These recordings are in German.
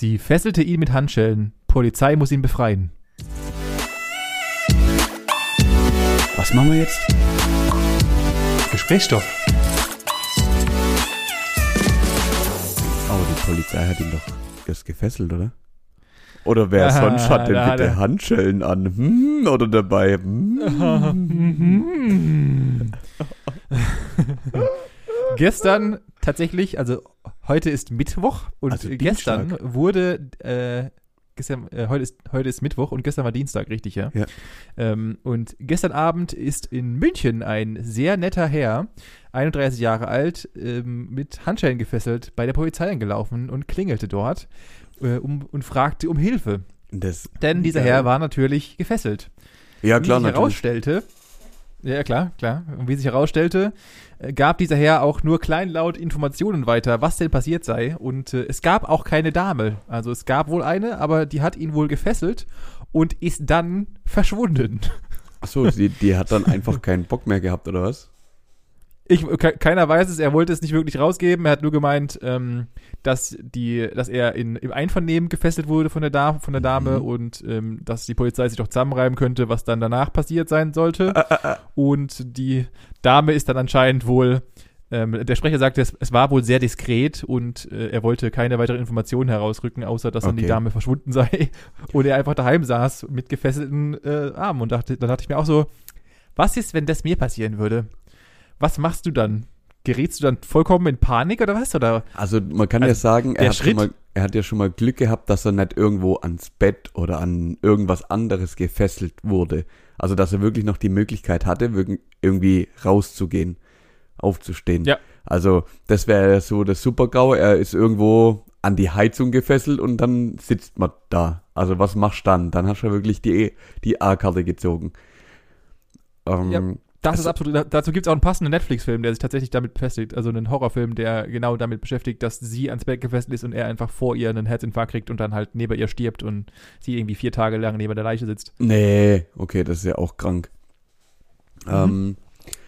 Sie fesselte ihn mit Handschellen. Polizei muss ihn befreien. Was machen wir jetzt? Gesprächsstoff. Aber die Polizei hat ihn doch erst gefesselt, oder? Oder wer Ah, sonst hat denn bitte er- Handschellen an? Hm, oder dabei? Hm. gestern tatsächlich, also heute ist Mittwoch und Also gestern Dienstag. wurde, äh, gestern, äh, heute, ist, heute ist Mittwoch und gestern war Dienstag, richtig, ja? Ja. Ähm, und gestern Abend ist in München ein sehr netter Herr, 31 Jahre alt, ähm, mit Handschellen gefesselt, bei der Polizei angelaufen und klingelte dort äh, um, und fragte um Hilfe. Das, Denn dieser Ja. Herr war natürlich gefesselt. ja Wie klar, sich natürlich. herausstellte, ja klar, klar. Und wie sich herausstellte, äh, gab dieser Herr auch nur kleinlaut Informationen weiter, was denn passiert sei. Und äh, es gab auch keine Dame. Also es gab wohl eine, aber die hat ihn wohl gefesselt und ist dann verschwunden. Achso, die, die hat dann einfach keinen Bock mehr gehabt, oder was? Ich, ke keiner weiß es, er wollte es nicht wirklich rausgeben. Er hat nur gemeint, ähm, dass, die, dass er in, im Einvernehmen gefesselt wurde von der, da von der Dame Mhm. und ähm, dass die Polizei sich doch zusammenreiben könnte, was dann danach passiert sein sollte. Und die Dame ist dann anscheinend wohl, ähm, der Sprecher sagte, es, es war wohl sehr diskret und äh, er wollte keine weiteren Informationen herausrücken, außer dass dann die Okay. Dame verschwunden sei und er einfach daheim saß mit gefesselten äh, Armen und dachte, dann dachte ich mir auch so, was ist, wenn das mir passieren würde? Was machst du dann? Gerätst du dann vollkommen in Panik oder was? Oder Also man kann ja Also, sagen, er hat, mal, er hat ja schon mal Glück gehabt, dass er nicht irgendwo ans Bett oder an irgendwas anderes gefesselt wurde. Also dass er wirklich noch die Möglichkeit hatte, irgendwie rauszugehen, aufzustehen. Ja. Also das wäre so das Super-GAU. Er ist irgendwo an die Heizung gefesselt und dann sitzt man da. Also was machst du dann? Dann hast du ja wirklich die, die A-Karte gezogen. Ähm, Ja. Das Also- ist absolut, dazu gibt es auch einen passenden Netflix-Film, der sich tatsächlich damit befestigt, also einen Horrorfilm, der genau damit beschäftigt, dass sie ans Bett gefesselt ist und er einfach vor ihr einen Herzinfarkt kriegt und dann halt neben ihr stirbt und sie irgendwie vier Tage lang neben der Leiche sitzt. Nee, okay, das ist ja auch krank. Mhm. Ähm,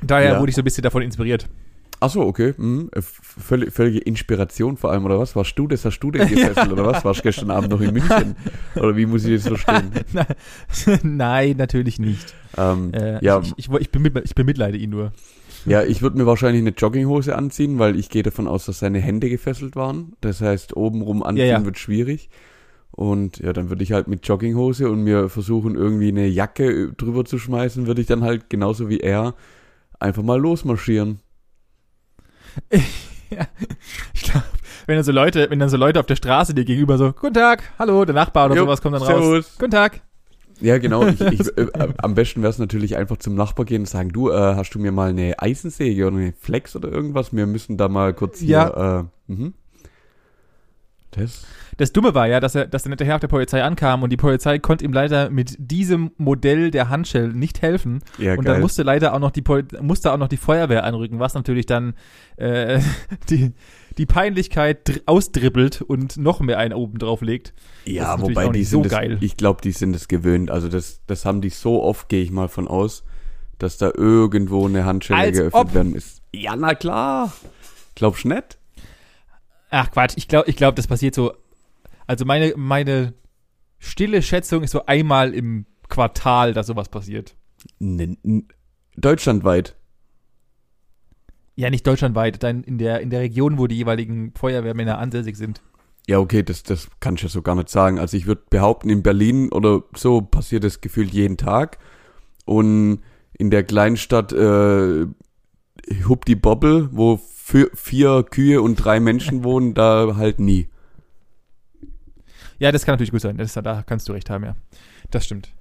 Daher Ja. wurde ich so ein bisschen davon inspiriert. Ach so, okay. Mhm. Äh, Völlig, völlige Inspiration vor allem, oder was? Warst du das? Hast du denn gefesselt, oder was? Warst du gestern Abend noch in München? Oder wie muss ich das verstehen? Nein, natürlich nicht. Ähm, Äh, ja, ich, ich, ich, bemitleide, ich bemitleide ihn nur. ja, ich würde mir wahrscheinlich eine Jogginghose anziehen, weil ich gehe davon aus, dass seine Hände gefesselt waren. Das heißt, obenrum anziehen Ja, ja. wird schwierig. Und ja, dann würde ich halt mit Jogginghose und mir versuchen, irgendwie eine Jacke drüber zu schmeißen, würde ich dann halt genauso wie er einfach mal losmarschieren. Ja, ich glaube, wenn dann so Leute, wenn dann so Leute auf der Straße dir gegenüber so, guten Tag, hallo, der Nachbar oder Jo, sowas kommt dann raus. servus. Guten Tag. Ja, genau. Ich, ich, äh, äh, am besten wäre es natürlich einfach zum Nachbar gehen und sagen, du, äh, hast du mir mal eine Eisensäge oder eine Flex oder irgendwas? Wir müssen da mal kurz hier. Äh, mhm. Das. Das Dumme war ja, dass er, dass er hinterher auf der Polizei ankam und die Polizei konnte ihm leider mit diesem Modell der Handschellen nicht helfen. Ja, und geil. dann musste leider auch noch die Pol musste auch noch die Feuerwehr anrücken, was natürlich dann äh, die, die Peinlichkeit dr- ausdribbelt und noch mehr einen oben drauf legt. ja, wobei die sind so das, geil. ich glaube, die sind es gewöhnt. Also das, das haben die so oft, gehe ich mal von aus, dass da irgendwo eine Handschelle Als geöffnet ob. werden ist. Ja, na klar. Glaubst du nicht? Ach Quatsch, ich glaube, ich glaub, das passiert so. Also meine, meine stille Schätzung ist so einmal im Quartal, dass sowas passiert. N n- deutschlandweit. Ja, nicht deutschlandweit, dann in der, in der Region, wo die jeweiligen Feuerwehrmänner ansässig sind. Ja, okay, das, das kann ich ja so gar nicht sagen. Also ich würde behaupten, in Berlin oder so passiert das gefühlt jeden Tag. Und in der Kleinstadt äh, Hubdi Bobble, wo vier Kühe und drei Menschen wohnen, da halt nie. Ja, das kann natürlich gut sein. Das, da kannst du recht haben, ja. Das stimmt.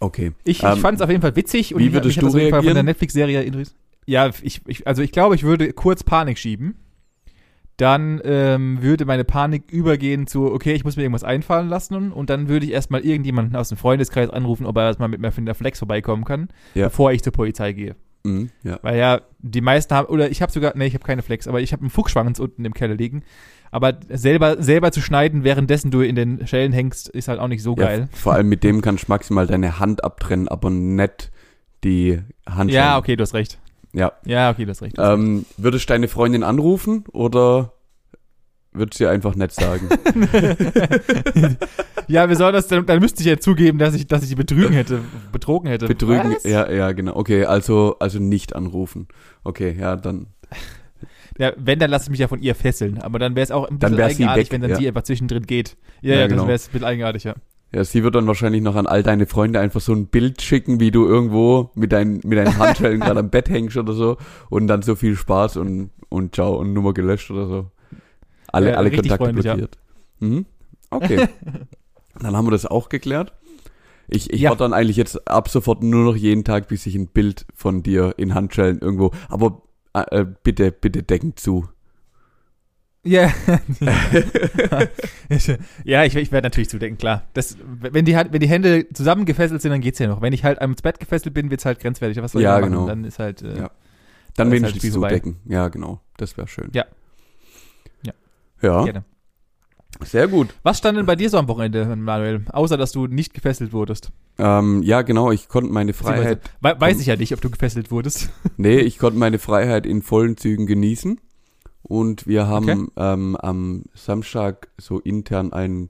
Okay. Ich, Ähm, ich fand es auf jeden Fall witzig und wie ich, würdest hat du auf jeden Fall von der? Netflix-Serie interessiert. Ja, ich, ich, also ich glaube, ich würde kurz Panik schieben. Dann ähm, würde meine Panik übergehen zu, okay, ich muss mir irgendwas einfallen lassen und dann würde ich erstmal irgendjemanden aus dem Freundeskreis anrufen, ob er erstmal mit mir von der Flex vorbeikommen kann, Ja. bevor ich zur Polizei gehe. Mhm, ja. Weil ja, die meisten haben, oder ich habe sogar, nee, ich habe keine Flex, aber ich habe einen Fuchsschwanz unten im Keller liegen. Aber selber, selber zu schneiden, währenddessen du in den Schellen hängst, ist halt auch nicht so ja, geil. Vor allem mit dem kannst du maximal deine Hand abtrennen, aber nicht die Handschellen. Ja, okay, du hast recht. Ja. Ja, okay, du hast recht. Du hast recht. Ähm, würdest du deine Freundin anrufen oder würde es dir einfach nicht sagen. ja, besonders, dann, dann müsste ich ja zugeben, dass ich, dass ich die betrügen hätte, betrogen hätte. Betrügen, Was? ja, ja, genau. Okay, also, also nicht anrufen. Okay, ja, dann. Ja, wenn, dann lasse ich mich ja von ihr fesseln. Aber dann wäre es auch ein bisschen eigenartig, weg, wenn dann ja. sie einfach zwischendrin geht. Ja, Ja, ja, genau. dann wäre es ein bisschen eigenartig, ja. Ja, sie wird dann wahrscheinlich noch an all deine Freunde einfach so ein Bild schicken, wie du irgendwo mit, deinen mit deinen Handschellen gerade am Bett hängst oder so und dann so viel Spaß und, und ciao und Nummer gelöscht oder so. Alle, Ja, alle Kontakte freundlich, ja. blockiert. Mhm. Okay. dann haben wir das auch geklärt. Ich, ich Ja. dann eigentlich jetzt ab sofort nur noch jeden Tag, bis ich ein Bild von dir in Handschellen irgendwo, aber äh, äh, bitte, bitte decken zu. Ja. ja, ich, ich werde natürlich zudenken, klar. Das, wenn, die, halt- wenn die Hände zusammengefesselt sind, dann geht's ja noch. Wenn ich halt ans Bett gefesselt bin, wird's halt grenzwertig. Was soll Ja, ich da machen? genau. Dann ist halt. Äh, Ja. Dann halt wenigstens vorbei. zudecken. Ja, genau. Das wäre schön. Ja. Ja. Ja, Gerne. Sehr gut. Was stand denn bei dir so am Wochenende, Manuel? Außer, dass du nicht gefesselt wurdest. Ähm, ja, genau, ich konnte meine Freiheit, We weiß ich ja nicht, ob du gefesselt wurdest. nee, ich konnte meine Freiheit in vollen Zügen genießen. Und wir haben ähm, am Samstag so intern ein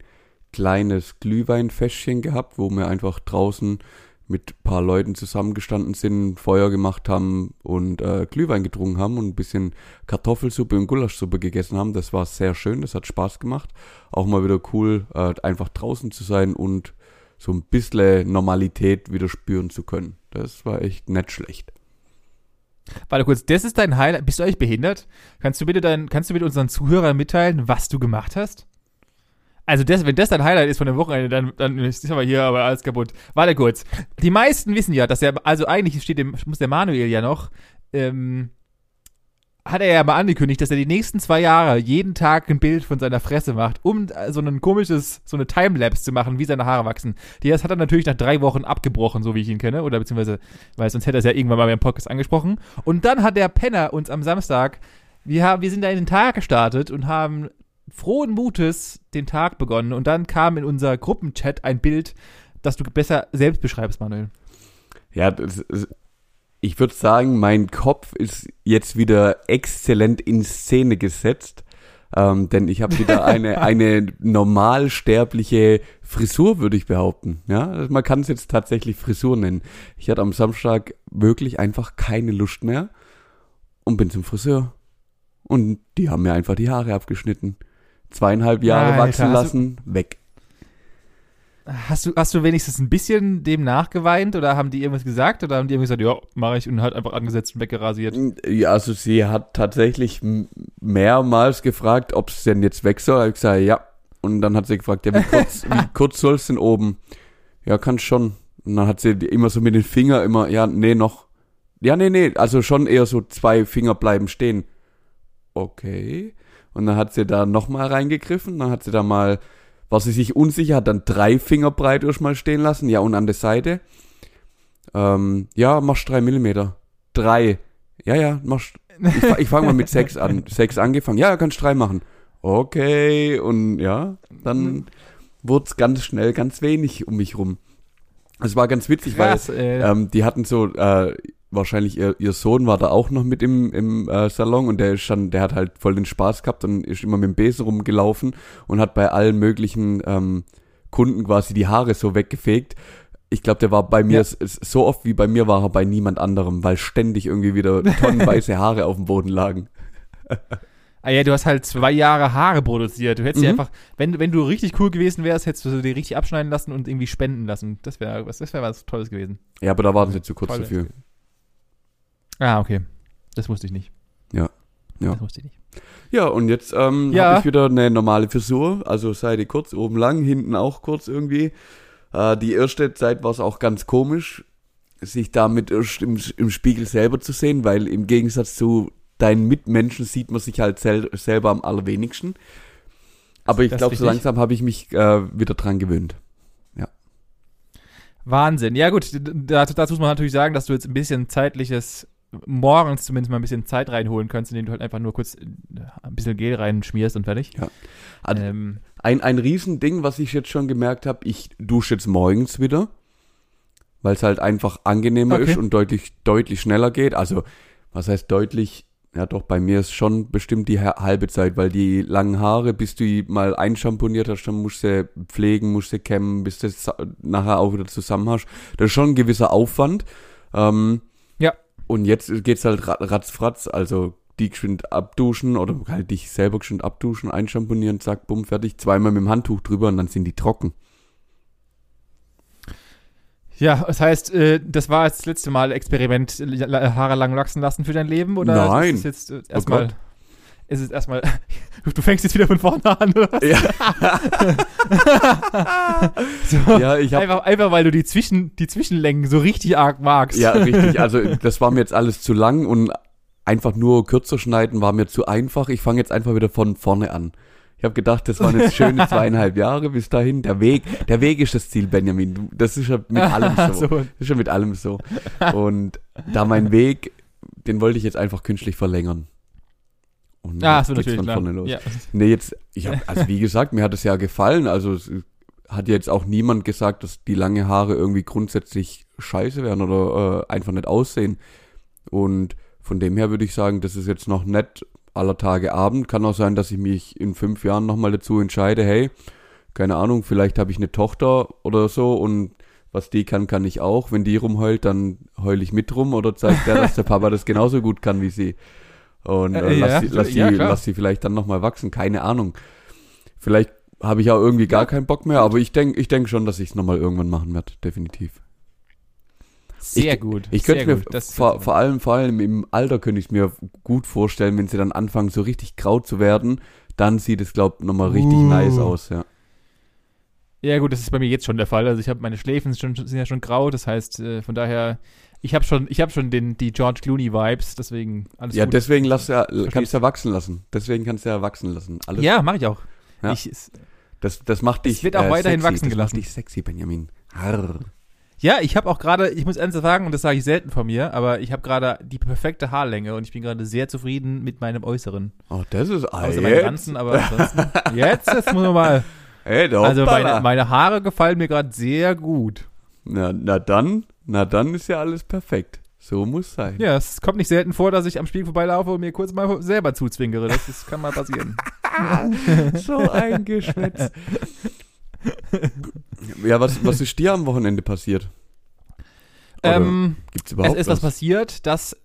kleines Glühweinfäschchen gehabt, wo wir einfach draußen mit ein paar Leuten zusammengestanden sind, Feuer gemacht haben und äh, Glühwein getrunken haben und ein bisschen Kartoffelsuppe und Gulaschsuppe gegessen haben. Das war sehr schön, das hat Spaß gemacht. Auch mal wieder cool, äh, einfach draußen zu sein und so ein bisschen Normalität wieder spüren zu können. Das war echt nicht schlecht. Warte kurz, das ist dein Highlight. Bist du eigentlich behindert? Kannst du bitte dein, kannst du bitte unseren Zuhörern mitteilen, was du gemacht hast? Also das, wenn das dein Highlight ist von dem Wochenende, dann, dann ist aber hier aber alles kaputt. Warte kurz. Die meisten wissen ja, dass er, also eigentlich steht dem, muss der Manuel ja noch, ähm, hat er ja mal angekündigt, dass er die nächsten zwei Jahre jeden Tag ein Bild von seiner Fresse macht, um so ein komisches, so eine Timelapse zu machen, wie seine Haare wachsen. Die das hat er natürlich nach drei Wochen abgebrochen, so wie ich ihn kenne, oder beziehungsweise, weil sonst hätte er es ja irgendwann mal beim Podcast angesprochen. Und dann hat der Penner uns am Samstag, wir, haben, wir sind da in den Tag gestartet und haben frohen Mutes den Tag begonnen und dann kam in unser Gruppenchat ein Bild, das du besser selbst beschreibst, Manuel. Ja, das, ich würde sagen, mein Kopf ist jetzt wieder exzellent in Szene gesetzt, ähm, denn ich habe wieder eine, eine normalsterbliche Frisur, würde ich behaupten. Ja, Also man kann es jetzt tatsächlich Frisur nennen. Ich hatte am Samstag wirklich einfach keine Lust mehr und bin zum Friseur. Und die haben mir einfach die Haare abgeschnitten. Zweieinhalb Jahre Alter, wachsen hast du- lassen, weg. Hast du, hast du wenigstens ein bisschen dem nachgeweint oder haben die irgendwas gesagt oder haben die irgendwie gesagt, ja, mache ich und hat einfach angesetzt und weggerasiert? Ja, also sie hat tatsächlich mehrmals gefragt, ob es denn jetzt weg soll. Ich gesagt, ja. Und dann hat sie gefragt, ja, wie kurz, wie kurz soll es denn oben? Ja, kann schon. Und dann hat sie immer so mit den Fingern immer, ja, nee, noch. Ja, nee, nee, also schon eher so zwei Finger bleiben stehen. Okay. Und dann hat sie da nochmal reingegriffen, dann hat sie da mal, war sie sich unsicher, hat dann drei Finger breit erstmal stehen lassen, ja, und an der Seite. Ähm, ja, machst drei Millimeter. Drei. Ja, ja, machst. Ich, ich fange mal mit sechs an. Sechs angefangen. Ja, kannst drei machen. Okay, und ja, dann wurde es ganz schnell ganz wenig um mich rum. Es war ganz witzig, Krass, weil äh, ähm, die hatten so, äh, wahrscheinlich ihr, ihr Sohn war da auch noch mit im, im äh, Salon und der ist schon, der hat halt voll den Spaß gehabt und ist immer mit dem Besen rumgelaufen und hat bei allen möglichen ähm, Kunden quasi die Haare so weggefegt. Ich glaube, der war bei mir Ja. so oft wie bei mir war er bei niemand anderem, weil ständig irgendwie wieder tonnenweise Haare auf dem Boden lagen. ah ja, du hast halt zwei Jahre Haare produziert. Du hättest die Mhm. einfach, wenn, wenn du richtig cool gewesen wärst, hättest du die richtig abschneiden lassen und irgendwie spenden lassen. Das wäre was, das wäre was Tolles gewesen. Ja, aber da waren sie zu kurz Toll dafür. gewesen. Ah, okay. Das wusste ich nicht. Ja. Ja. Das wusste ich nicht. Ja, und jetzt ähm, Ja. habe ich wieder eine normale Frisur, also Seite kurz, oben lang, hinten auch kurz irgendwie. Äh, die erste Zeit war es auch ganz komisch, sich damit erst im, im Spiegel selber zu sehen, weil im Gegensatz zu deinen Mitmenschen sieht man sich halt sel selber am allerwenigsten. Aber ich glaube, so langsam habe ich mich äh, wieder dran gewöhnt. Wahnsinn. Ja, gut, dazu, dazu muss man natürlich sagen, dass du jetzt ein bisschen zeitliches, morgens zumindest mal ein bisschen Zeit reinholen kannst, indem du halt einfach nur kurz äh, ein bisschen Gel reinschmierst und fertig. Ja. Also- ähm, Ein, ein Riesending, was ich jetzt schon gemerkt habe, ich dusche jetzt morgens wieder, weil es halt einfach angenehmer Okay. ist und deutlich, deutlich schneller geht. Also, was heißt deutlich? Ja, doch, bei mir ist schon bestimmt die ha- halbe Zeit, weil die langen Haare, bis du die mal einschamponiert hast, dann musst du sie pflegen, musst du kämmen, bis du es nachher auch wieder zusammen hast. Das ist schon ein gewisser Aufwand. Ähm. Und jetzt geht's halt ra- ratzfratz, also die geschwind abduschen oder halt dich selber geschwind abduschen, einschamponieren, zack, bumm, fertig, zweimal mit dem Handtuch drüber und dann sind die trocken. Ja, das heißt, äh, das war jetzt das letzte Mal Experiment, äh, Haare lang wachsen lassen für dein Leben? Oder Nein. ist es jetzt äh, erstmal. Gott. Ist es erstmal. du fängst jetzt wieder von vorne an, oder was? Ja, So, ja ich habe einfach, einfach weil du die, Zwischen, die Zwischenlängen so richtig arg magst. Ja, richtig. Also das war mir jetzt alles zu lang und einfach nur kürzer schneiden war mir zu einfach. Ich fange jetzt einfach wieder von vorne an. Ich habe gedacht, das waren jetzt schöne zweieinhalb Jahre bis dahin. Der Weg, der Weg ist das Ziel, Benjamin. Das ist ja mit allem so. So. Das ist ja mit allem so. Und da mein Weg, den wollte ich jetzt einfach künstlich verlängern. Und jetzt so geht's natürlich. von vorne los. Ja. Nee, jetzt, ich hab, also wie gesagt, mir hat es ja gefallen. Also es hat jetzt auch niemand gesagt, dass die lange Haare irgendwie grundsätzlich scheiße wären oder äh, einfach nicht aussehen. Und von dem her würde ich sagen, das ist jetzt noch nett aller Tage Abend. Kann auch sein, dass ich mich in fünf Jahren nochmal dazu entscheide, hey, keine Ahnung, vielleicht habe ich eine Tochter oder so und was die kann, kann ich auch. Wenn die rumheult, dann heul ich mit rum oder zeigt der, dass der Papa das genauso gut kann wie sie. Und äh, Äh, lass, ja, sie, lass, ja, sie, klar. lass sie vielleicht dann nochmal wachsen, keine Ahnung. Vielleicht habe ich auch irgendwie gar keinen Bock mehr, aber ich denke ich denk schon, dass ich es nochmal irgendwann machen werde, definitiv. Sehr Ich- gut. Ich könnte mir gut. Vor, vor allem, vor allem im Alter könnte ich es mir gut vorstellen, wenn sie dann anfangen, so richtig grau zu werden, dann sieht es, glaub, nochmal richtig Uh. nice aus, ja. Ja, gut, das ist bei mir jetzt schon der Fall. Also ich habe meine Schläfen sind, schon, sind ja schon grau, das heißt, äh, von daher, ich habe schon, ich habe schon den, die George Clooney Vibes, deswegen alles Ja, gut. deswegen lass ja, kannst du ja wachsen lassen. Deswegen kannst du ja wachsen lassen. Alles, Ja, mache ich auch. Ja. Ich, es- das, das macht Es dich wird auch weiterhin sexy. wachsen das gelassen. macht dich sexy, Benjamin. Harr. ja, ich habe auch gerade, ich muss ernsthaft sagen, und das sage ich selten von mir, aber ich habe gerade die perfekte Haarlänge und ich bin gerade sehr zufrieden mit meinem Äußeren. Oh, das ist ah, Außer meinen. Ranzen, aber ansonsten. Jetzt, jetzt muss man mal. Hey, da Also meine, meine Haare gefallen mir gerade sehr gut. na, na dann, na dann ist ja alles perfekt. So muss sein. Ja, es kommt nicht selten vor, dass ich am Spiegel vorbeilaufe und mir kurz mal selber zuzwinkere. Das, das kann mal passieren. So ein Geschwätz. ja, was, was ist dir am Wochenende passiert? Oder ähm, gibt's es überhaupt ist was passiert, das.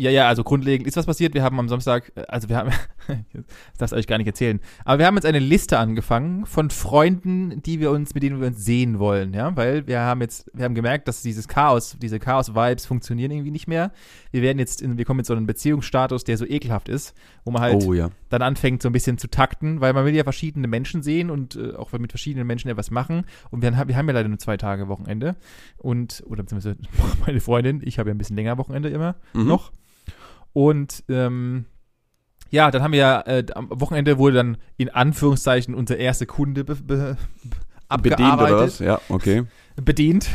Ja, ja, also grundlegend ist was passiert. Wir haben am Samstag, äh, also wir haben, das darfst du euch gar nicht erzählen, aber wir haben jetzt eine Liste angefangen von Freunden, die wir uns, mit denen wir uns sehen wollen, ja, weil wir haben jetzt, wir haben gemerkt, dass dieses Chaos, diese Chaos-Vibes funktionieren irgendwie nicht mehr. Wir werden jetzt, in, wir kommen jetzt so einen Beziehungsstatus, der so ekelhaft ist, wo man halt Oh ja. dann anfängt, so ein bisschen zu takten, weil man will ja verschiedene Menschen sehen und äh, auch mit verschiedenen Menschen etwas machen. Und wir, haben- wir haben ja leider nur zwei Tage Wochenende. Und, oder beziehungsweise meine Freundin, ich habe ja ein bisschen länger Wochenende immer Mhm. noch. Und ähm, ja, dann haben wir ja, äh, am Wochenende wurde dann in Anführungszeichen unser erster Kunde be, be, Bedient oder was? Ja, okay. bedient.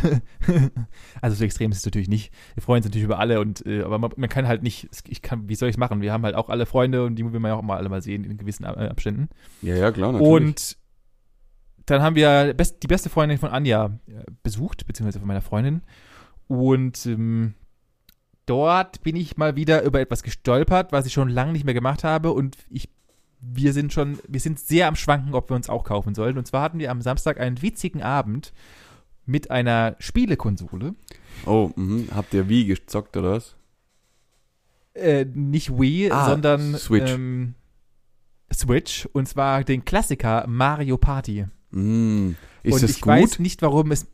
also so extrem ist es natürlich nicht. Wir freuen uns natürlich über alle und äh, aber man, man kann halt nicht, ich kann, wie soll ich es machen? Wir haben halt auch alle Freunde und die will man ja auch mal alle mal sehen in gewissen äh, Abständen. Ja, ja, klar, natürlich. Und dann haben wir best, die beste Freundin von Anja äh, besucht, beziehungsweise von meiner Freundin. Und ähm, dort bin ich mal wieder über etwas gestolpert, was ich schon lange nicht mehr gemacht habe. Und ich, wir sind schon, wir sind sehr am Schwanken, ob wir uns auch kaufen sollen. Und zwar hatten wir am Samstag einen witzigen Abend mit einer Spielekonsole. oh, mhm. habt ihr wie gezockt oder was? Äh, nicht Wii, Ah, sondern Switch. Ähm, Switch. Und zwar den Klassiker Mario Party. Mm. Ist und es ich gut? weiß nicht, warum es.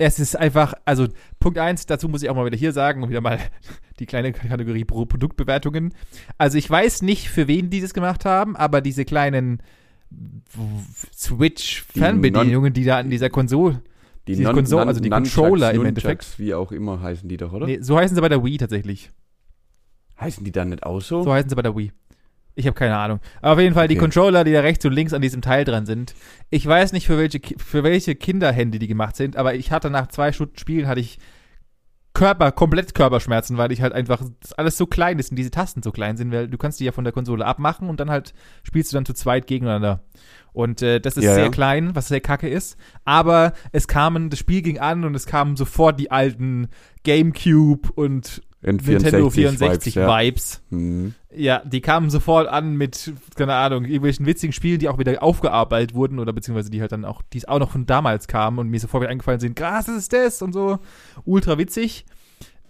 Es ist einfach, also Punkt eins, dazu muss ich auch mal wieder hier sagen und wieder mal die kleine Kategorie Pro Produktbewertungen. Also ich weiß nicht, für wen die das gemacht haben, aber diese kleinen Switch-Fernbedienungen, die da an dieser Konsole, die diese Konsole- also die Nunchucks, Controller im Endeffekt. Wie auch immer heißen die doch, oder? nee, so heißen sie bei der Wii tatsächlich. Heißen die dann nicht auch so? So heißen sie bei der Wii. Ich habe keine Ahnung. Aber auf jeden Fall die Okay. Controller, die da rechts und links an diesem Teil dran sind. Ich weiß nicht, für welche, für welche Kinderhände die gemacht sind, aber ich hatte nach zwei Stunden Spielen hatte ich Körper, komplett Körperschmerzen, weil ich halt einfach, das alles so klein ist und diese Tasten so klein sind, weil du kannst die ja von der Konsole abmachen und dann halt spielst du dann zu zweit gegeneinander. Und äh, das ist Ja, sehr ja. klein, was sehr kacke ist. Aber es kamen, das Spiel ging an und es kamen sofort die alten Gamecube und Nintendo 64 64 Vibes, ja. Vibes. Hm. Ja, die kamen sofort an mit, keine Ahnung, irgendwelchen witzigen Spielen, die auch wieder aufgearbeitet wurden oder beziehungsweise die halt dann auch, die es auch noch von damals kamen und mir sofort wieder eingefallen sind, krass, das ist das und so. Ultra witzig.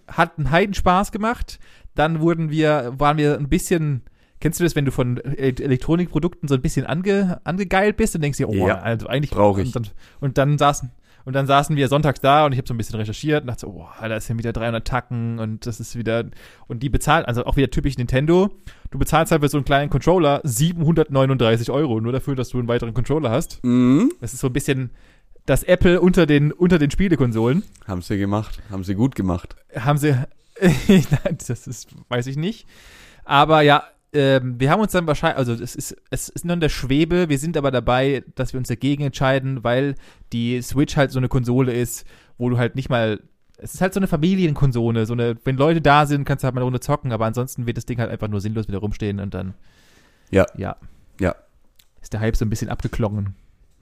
Hat einen Heidenspaß gemacht. Dann wurden wir, waren wir ein bisschen, kennst du das, wenn du von E- Elektronikprodukten so ein bisschen ange, angegeilt bist und denkst dir, oh, Ja, also eigentlich brauch ich. Und dann, und dann saßen, und dann saßen wir sonntags da und ich habe so ein bisschen recherchiert und dachte so, oh, da ist ja wieder 300 Tacken und das ist wieder, und die bezahlen, also auch wieder typisch Nintendo, du bezahlst halt für so einen kleinen Controller 739 Euro, nur dafür, dass du einen weiteren Controller hast. Mhm. Das ist so ein bisschen das Apple unter den, unter den Spielekonsolen. Haben sie gemacht. Haben sie gut gemacht. Haben sie, Nein, das ist, weiß ich nicht. Aber ja, ähm, wir haben uns dann wahrscheinlich, also es ist, es ist nur in der Schwebe, wir sind aber dabei, dass wir uns dagegen entscheiden, weil die Switch halt so eine Konsole ist, wo du halt nicht mal, es ist halt so eine Familienkonsole, so eine, wenn Leute da sind, kannst du halt mal eine Runde zocken, aber ansonsten wird das Ding halt einfach nur sinnlos wieder rumstehen und dann, Ja. ja, Ja. ist der Hype so ein bisschen abgeklungen.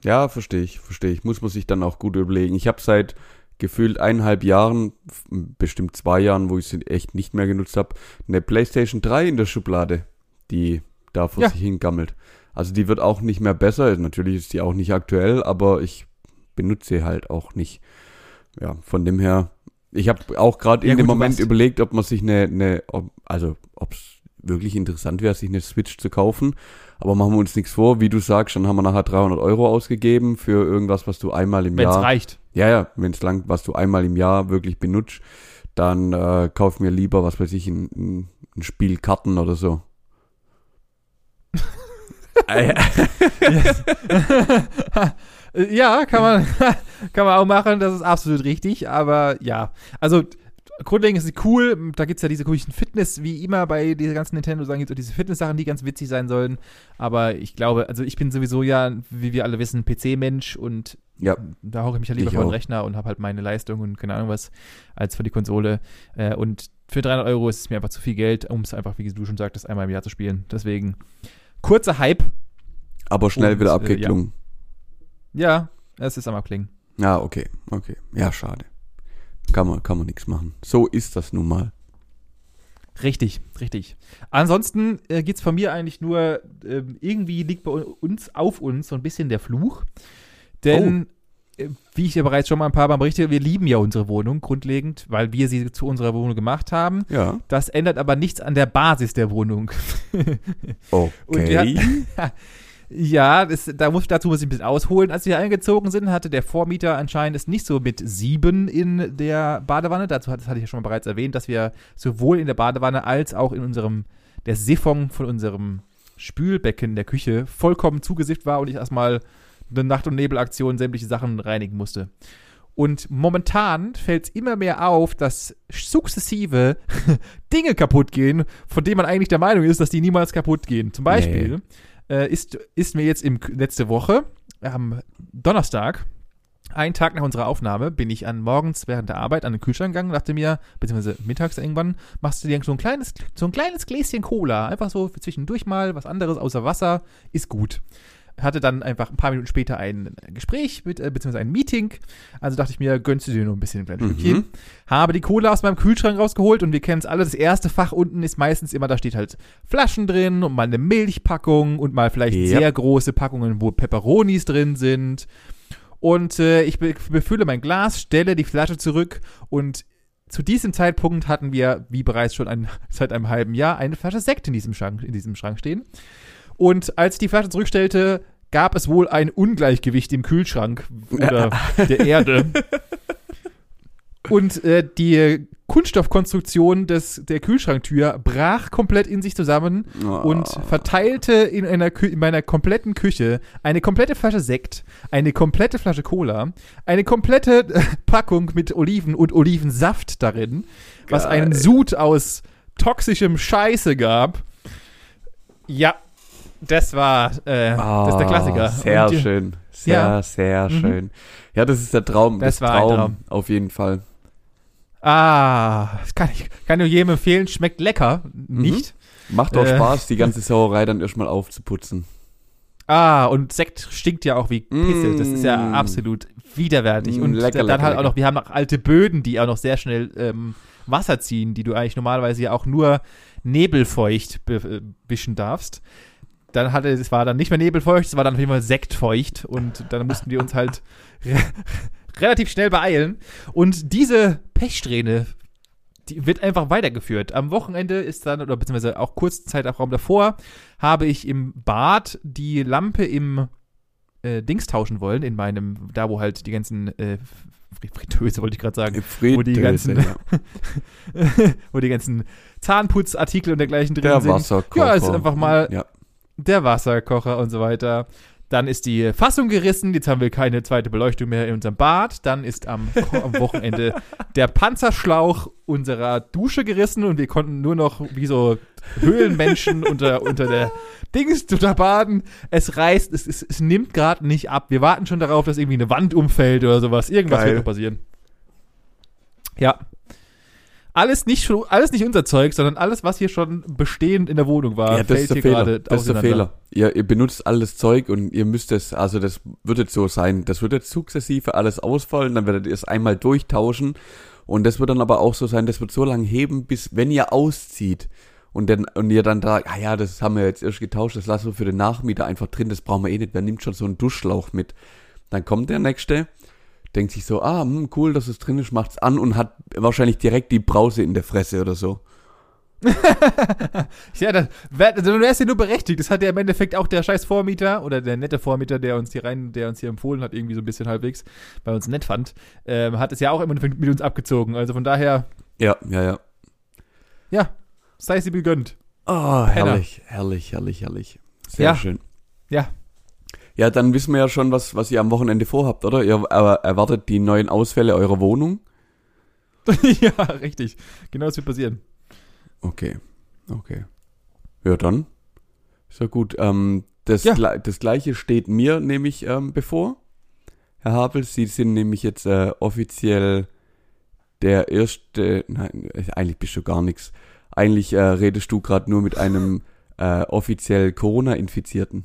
Ja, verstehe ich, verstehe ich. Muss man sich dann auch gut überlegen. Ich habe seit gefühlt eineinhalb Jahren, bestimmt zwei Jahren, wo ich sie echt nicht mehr genutzt habe, eine PlayStation 3 in der Schublade, die da vor Ja. sich hingammelt. Also die wird auch nicht mehr besser. Natürlich ist die auch nicht aktuell, aber ich benutze sie halt auch nicht. Ja, von dem her, ich habe auch gerade Ja, in dem gut, du Moment überlegt, ob man sich eine, eine ob, also ob es wirklich interessant wäre, sich eine Switch zu kaufen. Aber machen wir uns nichts vor, wie du sagst, dann haben wir nachher 300 Euro ausgegeben für irgendwas, was du einmal im Wenn es Jahr, reicht. ja, ja, wenn es lang, was du einmal im Jahr wirklich benutzt, dann äh, kauf mir lieber, was weiß ich, ein, ein Spiel Karten oder so. Ja, kann man, kann man auch machen, das ist absolut richtig, aber ja, also grundlegend ist es cool, da gibt's ja diese komischen Fitness, wie immer bei dieser ganzen Nintendo-Sachen gibt es auch diese Fitness-Sachen, die ganz witzig sein sollen, aber ich glaube, also ich bin sowieso ja, wie wir alle wissen, PC-Mensch und Ja. da hauche ich mich ja lieber vor den. Rechner und habe halt meine Leistung und keine Ahnung was, als für die Konsole äh, und für 300 Euro ist es mir einfach zu viel Geld, um es einfach, wie du schon sagtest, einmal im Jahr zu spielen, deswegen kurzer Hype, aber schnell Und, wieder äh, abgeklungen. ja, es ist am Abklingen. Ja. okay, okay. Ja, schade. Kann man, kann man nichts machen. So ist das nun mal. Richtig, richtig. Ansonsten äh, geht's von mir eigentlich nur, ähm, irgendwie liegt bei uns, auf uns so ein bisschen der Fluch. Denn, äh, wie ich ja bereits schon mal ein paar Mal berichte, wir lieben ja unsere Wohnung grundlegend, weil wir sie zu unserer Wohnung gemacht haben. Ja. Das ändert aber nichts an der Basis der Wohnung. Okay. Ja, das, da muss, dazu muss ich ein bisschen ausholen. Als wir eingezogen sind, hatte der Vormieter anscheinend es nicht so mit sieben in der Badewanne. Dazu hat, das hatte ich ja schon mal bereits erwähnt, dass wir sowohl in der Badewanne als auch in unserem, der Siphon von unserem Spülbecken in der Küche vollkommen zugesifft war und ich erstmal eine Nacht- und Nebelaktion sämtliche Sachen reinigen musste. Und momentan fällt es immer mehr auf, dass sukzessive Dinge kaputt gehen, von denen man eigentlich der Meinung ist, dass die niemals kaputt gehen. Zum Beispiel äh, ist, ist mir jetzt im, letzte Woche am Donnerstag, einen Tag nach unserer Aufnahme, bin ich an morgens während der Arbeit an den Kühlschrank gegangen, dachte mir, beziehungsweise mittags irgendwann, machst du dir so ein kleines, so ein kleines Gläschen Cola, einfach so für zwischendurch mal, was anderes außer Wasser, ist gut. Hatte dann einfach ein paar Minuten später ein Gespräch mit, äh, beziehungsweise ein Meeting. Also dachte ich mir, gönnst du dir noch ein bisschen ein kleines Mhm. Stückchen. Habe die Cola aus meinem Kühlschrank rausgeholt und wir kennen es alle. Das erste Fach unten ist meistens immer, da steht halt Flaschen drin und mal eine Milchpackung und mal vielleicht Ja. sehr große Packungen, wo Peperonis drin sind. Und äh, ich be befülle mein Glas, stelle die Flasche zurück und zu diesem Zeitpunkt hatten wir, wie bereits schon ein, seit einem halben Jahr, eine Flasche Sekt in diesem Schrank, in diesem Schrank stehen. Und als ich die Flasche zurückstellte, gab es wohl ein Ungleichgewicht im Kühlschrank oder der Erde. Und äh, die Kunststoffkonstruktion des, der Kühlschranktür brach komplett in sich zusammen und Ah. verteilte in, einer Kü in meiner kompletten Küche eine komplette Flasche Sekt, eine komplette Flasche Cola, eine komplette äh, Packung mit Oliven und Olivensaft darin, was Geil. einen Sud aus toxischem Scheiße gab. Ja, das war, äh, das ist der Klassiker. Ah, Sehr Und die- schön. Sehr, Ja. sehr Mhm. schön. Ja, das ist der Traum. Das Das, war ein Traum, Traum. Auf jeden Fall. Ah, das kann ich kann nur jedem empfehlen, schmeckt lecker, nicht? Macht auch Äh. Spaß, die ganze Sauerei dann erstmal aufzuputzen. Ah, und Sekt stinkt ja auch wie Pisse. Das ist ja Mm. absolut widerwärtig. Mm, und lecker, dann lecker, halt auch noch, wir haben noch alte Böden, die auch noch sehr schnell ähm, Wasser ziehen, die du eigentlich normalerweise ja auch nur nebelfeucht be- äh, wischen darfst. Dann hatte es war dann nicht mehr nebelfeucht, es war dann auf jeden Fall sektfeucht und dann mussten wir uns halt re relativ schnell beeilen. Und diese Pechsträhne, die wird einfach weitergeführt. Am Wochenende ist dann, oder beziehungsweise auch kurzen Zeitraum davor, habe ich im Bad die Lampe im äh, Dings tauschen wollen, in meinem, da wo halt die ganzen äh, Fri- Fritteuse wollte ich gerade sagen, wo die Fritteuse, ganzen- ja. wo die ganzen Zahnputzartikel und dergleichen drin Der sind. Ja, ist einfach mal Ja. Der Wasserkocher und so weiter. Dann ist die Fassung gerissen, jetzt haben wir keine zweite Beleuchtung mehr in unserem Bad. Dann ist am, am Wochenende der Panzerschlauch unserer Dusche gerissen und wir konnten nur noch wie so Höhlenmenschen unter, unter der Dings drunter baden. Es reißt, es, es, es nimmt gerade nicht ab. Wir warten schon darauf, dass irgendwie eine Wand umfällt oder sowas. Irgendwas Geil. wird noch passieren. Ja. Alles nicht, schon- alles nicht unser Zeug, sondern alles, was hier schon bestehend in der Wohnung war, Ja, das ist der Fehler. Das ist der. Fehler. Ihr, ihr benutzt alles Zeug und ihr müsst es, also das wird jetzt so sein, das wird jetzt sukzessive alles ausfallen, dann werdet ihr es einmal durchtauschen und das wird dann aber auch so sein, das wird so lange heben, bis wenn ihr auszieht und dann und ihr dann da, ah ja, das haben wir jetzt erst getauscht, das lassen wir für den Nachmieter einfach drin, das brauchen wir eh nicht, wer nimmt schon so einen Duschschlauch mit. Dann kommt der nächste, denkt sich so, ah, hm, cool, dass es drin ist, macht's an und hat wahrscheinlich direkt die Brause in der Fresse oder so. Ja, dann wär, dann wär's ja nur berechtigt. Das hat ja im Endeffekt auch der scheiß Vormieter oder der nette Vormieter, der uns hier rein, der uns hier empfohlen hat, irgendwie so ein bisschen halbwegs, weil er uns nett fand, ähm, hat es ja auch im Endeffekt mit uns abgezogen. Also von daher, Ja, ja, ja. ja, sei sie gegönnt. Oh, herrlich, herrlich, herrlich, herrlich. Sehr Ja. schön. Ja. Ja, dann wissen wir ja schon, was, was ihr am Wochenende vorhabt, oder? Ihr er, erwartet die neuen Ausfälle eurer Wohnung. ja, richtig. Genau das wird passieren. Okay, okay. Ja, dann. Ist ja gut. Ähm, das, Ja. Gle- das gleiche steht mir nämlich ähm, bevor. Herr Havel, Sie sind nämlich jetzt äh, offiziell der erste, nein, eigentlich bist du gar nichts. Eigentlich äh, redest du gerade nur mit einem äh, offiziell Corona-Infizierten.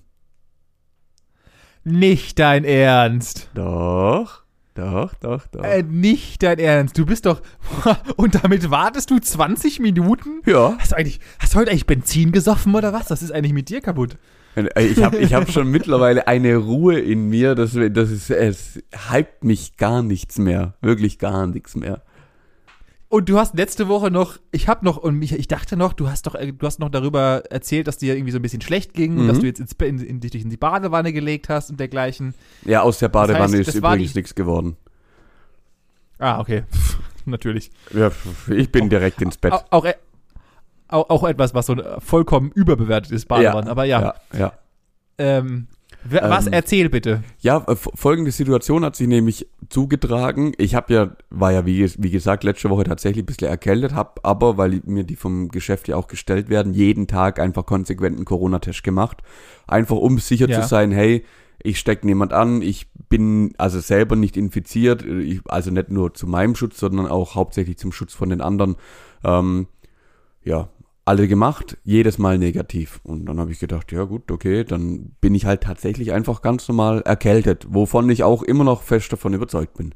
Nicht dein Ernst. Doch, doch, doch, doch. Äh, nicht dein Ernst. Du bist doch. Und damit wartest du 20 Minuten? ja. Hast du eigentlich, hast du heute eigentlich Benzin gesoffen oder was? Was ist eigentlich mit dir kaputt? Äh, Ich habe ich hab schon mittlerweile eine Ruhe in mir, das, das es hypt mich gar nichts mehr. Wirklich gar nichts mehr. Und du hast letzte Woche noch, ich habe noch, und mich, ich dachte noch, du hast doch, äh, du hast noch darüber erzählt, dass dir irgendwie so ein bisschen schlecht ging, Mhm. dass du jetzt ins, in, in, dich in die Badewanne gelegt hast und dergleichen. Ja, aus der Badewanne heißt, ist das übrigens nichts geworden. Ah, okay. Natürlich. Ja, ich bin direkt ins Bett. Auch, auch, auch, auch etwas, was so ein vollkommen überbewertet ist, Badewanne. Aber ja, ja, ja. Ähm, was Ähm, erzähl bitte? Ja, äh, folgende Situation hat sich nämlich zugetragen. Ich habe ja, war ja wie, wie gesagt letzte Woche tatsächlich ein bisschen erkältet, habe aber, weil mir die vom Geschäft ja auch gestellt werden, jeden Tag einfach konsequent einen Corona-Test gemacht. Einfach um sicher Ja. zu sein, hey, ich stecke niemand an, ich bin also selber nicht infiziert, ich, also nicht nur zu meinem Schutz, sondern auch hauptsächlich zum Schutz von den anderen. Ähm, ja, alle gemacht, jedes Mal negativ. Und dann habe ich gedacht, ja gut, okay, dann bin ich halt tatsächlich einfach ganz normal erkältet, wovon ich auch immer noch fest davon überzeugt bin.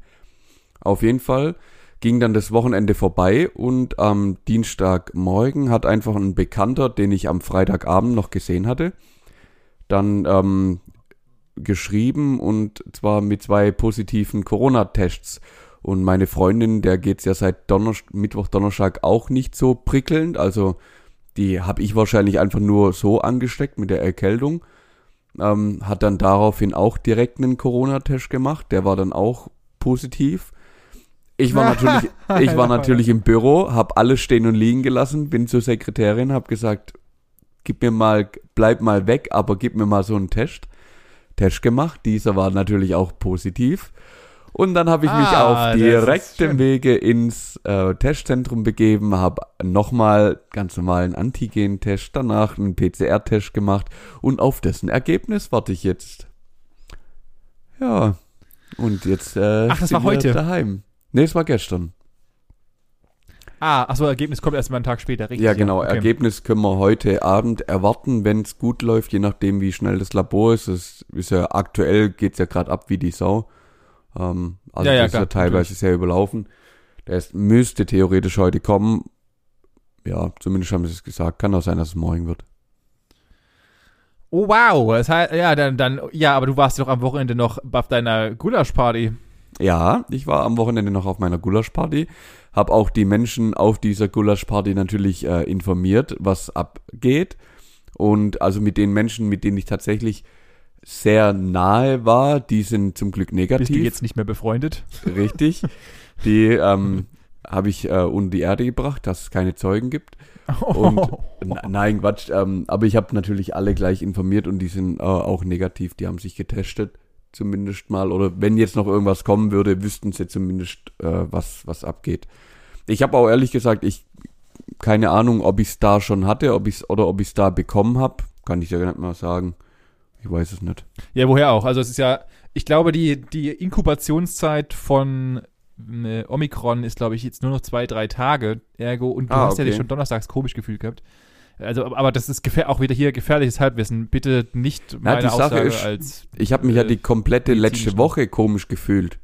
Auf jeden Fall ging dann das Wochenende vorbei und am Dienstagmorgen hat einfach ein Bekannter, den ich am Freitagabend noch gesehen hatte, dann ähm, geschrieben und zwar mit zwei positiven Corona-Tests. Und meine Freundin, der geht's ja seit Donnerst Mittwoch, Donnerstag auch nicht so prickelnd. Also die habe ich wahrscheinlich einfach nur so angesteckt mit der Erkältung. Ähm, hat dann daraufhin auch direkt einen Corona-Test gemacht. Der war dann auch positiv. Ich war natürlich, ich war natürlich im Büro, habe alles stehen und liegen gelassen, bin zur Sekretärin, habe gesagt, gib mir mal, bleib mal weg, aber gib mir mal so einen Test. Test gemacht, dieser war natürlich auch positiv. Und dann habe ich mich Ah, auf direktem. Wege ins äh, Testzentrum begeben, habe nochmal ganz normalen Antigen-Test, danach einen PCR-Test gemacht und auf dessen Ergebnis warte ich jetzt. Ja, und jetzt äh, Ach, das war heute? daheim. Nee, es war gestern. Ah, achso, Ergebnis kommt erst mal einen Tag später, richtig? Ja, genau. okay. Ergebnis können wir heute Abend erwarten, wenn es gut läuft, je nachdem, wie schnell das Labor ist. Es ist ja aktuell geht's ja gerade ab wie die Sau. Ähm, also Ja, ja, das ist ja klar, teilweise natürlich. sehr überlaufen. Der ist, müsste theoretisch heute kommen. Ja, zumindest haben sie es gesagt. Kann auch sein, dass es morgen wird. Oh wow, das heißt, ja, dann, dann, ja, aber du warst doch am Wochenende noch auf deiner Gulaschparty. Ja, ich war am Wochenende noch auf meiner Gulaschparty, habe auch die Menschen auf dieser Gulaschparty natürlich äh, informiert, was abgeht. Und also mit den Menschen, mit denen ich tatsächlich sehr nahe war, die sind zum Glück negativ. Bist du jetzt nicht mehr befreundet? Richtig. Die ähm, habe ich äh, unter die Erde gebracht, dass es keine Zeugen gibt. Und n- nein, Quatsch. Ähm, aber ich habe natürlich alle gleich informiert und die sind äh, auch negativ. Die haben sich getestet, zumindest mal. Oder wenn jetzt noch irgendwas kommen würde, wüssten sie zumindest, äh, was, was abgeht. Ich habe auch ehrlich gesagt, ich keine Ahnung, ob ich es da schon hatte, ob ich's, oder ob ich es da bekommen habe. Kann ich ja nicht mal sagen. Ich weiß es nicht. Ja, woher auch? Also es ist ja, ich glaube, die, die Inkubationszeit von äh, Omikron ist, glaube ich, jetzt nur noch zwei, drei Tage. Ergo, und du Ah, hast ja dich okay. schon donnerstags komisch gefühlt gehabt. Also, aber das ist auch wieder hier gefährliches Halbwissen. Bitte nicht meine die Sache Aussage ist, als Ich habe mich ja Äh, die komplette letzte. Woche komisch gefühlt.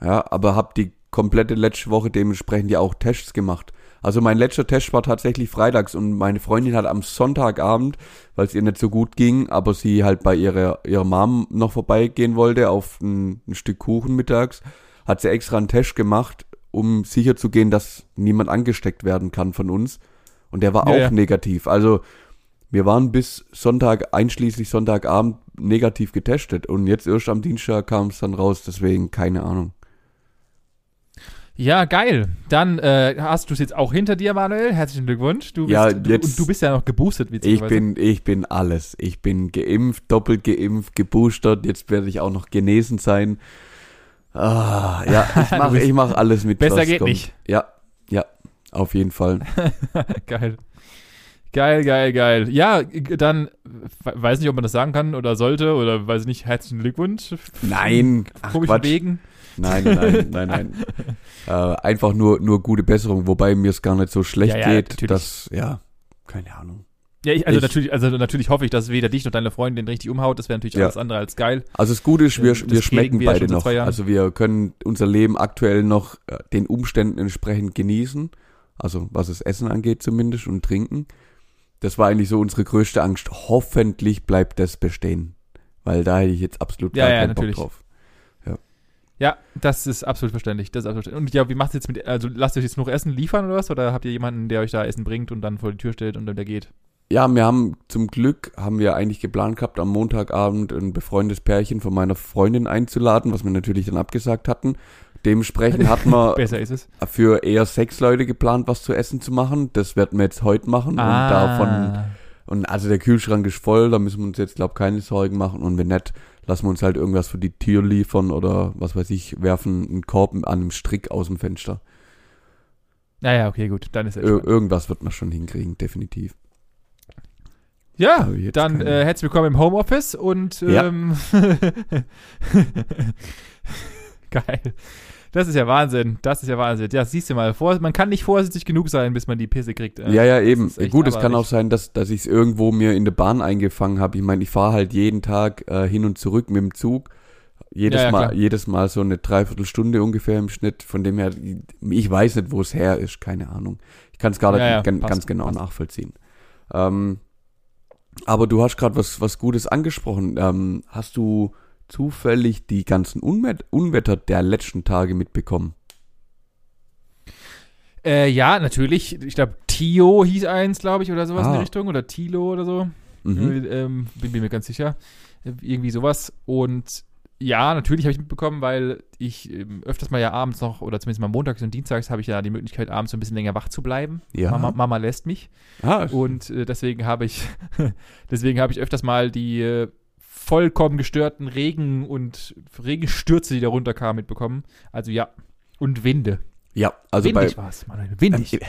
Ja, aber habe die komplette letzte Woche dementsprechend ja auch Tests gemacht. Also mein letzter Test war tatsächlich freitags und meine Freundin hat am Sonntagabend, weil es ihr nicht so gut ging, aber sie halt bei ihrer, ihrer Mom noch vorbeigehen wollte auf ein, ein Stück Kuchen mittags, hat sie extra einen Test gemacht, um sicher zu gehen, dass niemand angesteckt werden kann von uns. Und der war Ja, auch ja. negativ. Also wir waren bis Sonntag, einschließlich Sonntagabend, negativ getestet. Und jetzt erst am Dienstag kam es dann raus, deswegen keine Ahnung. Ja, geil. Dann äh, hast du es jetzt auch hinter dir, Manuel. Herzlichen Glückwunsch. Du bist, Ja, du, jetzt- und du bist ja noch geboostet, Ich bin, ich bin alles. Ich bin geimpft, doppelt geimpft, geboostert. Jetzt werde ich auch noch genesen sein. Ah, ja, ich Du mache ich mach alles mit. Besser geht kommt. nicht. Ja, ja, auf jeden Fall. geil. Geil, geil, geil. Ja, dann we- weiß nicht, ob man das sagen kann oder sollte oder weiß nicht, herzlichen Glückwunsch. Nein, ach, Komischen Quatsch. Wegen. Nein, nein, nein, nein. äh, einfach nur, nur gute Besserung, wobei mir es gar nicht so schlecht Ja, ja, geht. natürlich. dass, ja, keine Ahnung. Ja, ich, also Ich- natürlich, also natürlich hoffe ich, dass weder dich noch deine Freundin richtig umhaut. Das wäre natürlich Ja. alles andere als geil. Also das Gute ist, wir, Das wir schmecken wir ja beide noch. Also wir können unser Leben aktuell noch äh, den Umständen entsprechend genießen. Also was das Essen angeht zumindest und Trinken. Das war eigentlich so unsere größte Angst. Hoffentlich bleibt das bestehen. Weil da hätte ich jetzt absolut Ja, gar ja, keinen natürlich. Bock drauf. Ja, das ist absolut verständlich. Das ist absolut verständlich. Und ja, wie macht ihr jetzt mit, also lasst ihr euch jetzt noch Essen liefern oder was? Oder habt ihr jemanden, der euch da Essen bringt und dann vor die Tür stellt und dann der geht? Ja, wir haben zum Glück, haben wir eigentlich geplant gehabt, am Montagabend ein befreundetes Pärchen von meiner Freundin einzuladen, was wir natürlich dann abgesagt hatten. Dementsprechend hatten wir für eher sechs Leute geplant, was zu essen zu machen. Das werden wir jetzt heute machen. Ah. Und davon, und also der Kühlschrank ist voll, da müssen wir uns jetzt, glaube keine Sorgen machen. Und wenn nicht, lassen wir uns halt irgendwas für die Tür liefern oder was weiß ich, werfen einen Korb an einem Strick aus dem Fenster. Naja, okay, gut. Dann ist es Ir irgendwas wird man schon hinkriegen, definitiv. Ja, dann äh, herzlich willkommen im Homeoffice und Ja. ähm, geil. Das ist ja Wahnsinn. Das ist ja Wahnsinn. Ja, siehst du mal, vor, man kann nicht vorsichtig genug sein, bis man die Pisse kriegt. äh. Ja, ja, eben. echt Gut, es kann auch sein, dass, dass ich es irgendwo mir in der Bahn eingefangen habe. Ich meine, ich fahre halt jeden Tag äh, hin und zurück mit dem Zug. Jedes Ja, ja, Mal, klar. jedes Mal so eine Dreiviertelstunde ungefähr im Schnitt. Von dem her, ich weiß nicht, wo es her ist, keine Ahnung. Ich kann es gar nicht Ja, ja, gan- passt, ganz genau passt. nachvollziehen. Ähm, aber du hast gerade was, was Gutes angesprochen. Ähm, hast du zufällig die ganzen Unwet Unwetter der letzten Tage mitbekommen? Äh, ja, natürlich. Ich glaube, Tio hieß eins, glaube ich, oder sowas in Ah. die Richtung. Oder Tilo oder so. Mhm. Äh, ähm, bin, bin mir ganz sicher. Irgendwie sowas. Und ja, natürlich habe ich mitbekommen, weil ich ähm, öfters mal ja abends noch, oder zumindest mal montags und dienstags, habe ich ja die Möglichkeit, abends so ein bisschen länger wach zu bleiben. Ja. Mama, Mama lässt mich. Ah, Und äh, deswegen habe ich, deswegen habe ich öfters mal die äh, vollkommen gestörten Regen und Regenstürze, die da runterkamen, mitbekommen. Also ja. Und Winde. ja, also bei, Windig war es, Manuel. Windig.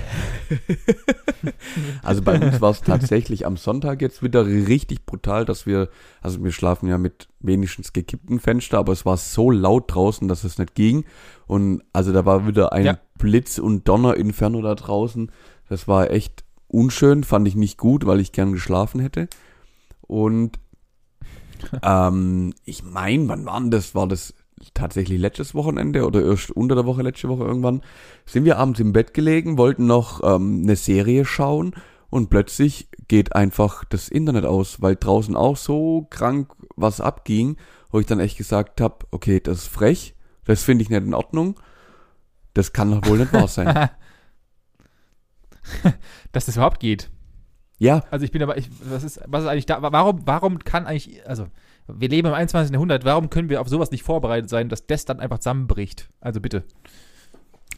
Also bei uns war es tatsächlich am Sonntag jetzt wieder richtig brutal, dass wir, also wir schlafen ja mit wenigstens gekippten Fenster, aber es war so laut draußen, dass es nicht ging. Und also da war wieder ein Ja. Blitz- und Donner-Inferno da draußen. Das war echt unschön, fand ich nicht gut, weil ich gern geschlafen hätte. Und ähm, ich meine, wann war das? War das tatsächlich letztes Wochenende oder erst unter der Woche, letzte Woche irgendwann, sind wir abends im Bett gelegen, wollten noch ähm, eine Serie schauen und plötzlich geht einfach das Internet aus, weil draußen auch so krank was abging, wo ich dann echt gesagt habe, okay, das ist frech, das finde ich nicht in Ordnung, das kann doch wohl nicht wahr sein. Dass das überhaupt geht. Ja, Also ich bin aber, ich, was ist, was ist eigentlich da, warum, warum kann eigentlich, also wir leben im 21. Jahrhundert, warum können wir auf sowas nicht vorbereitet sein, dass das dann einfach zusammenbricht? Also bitte.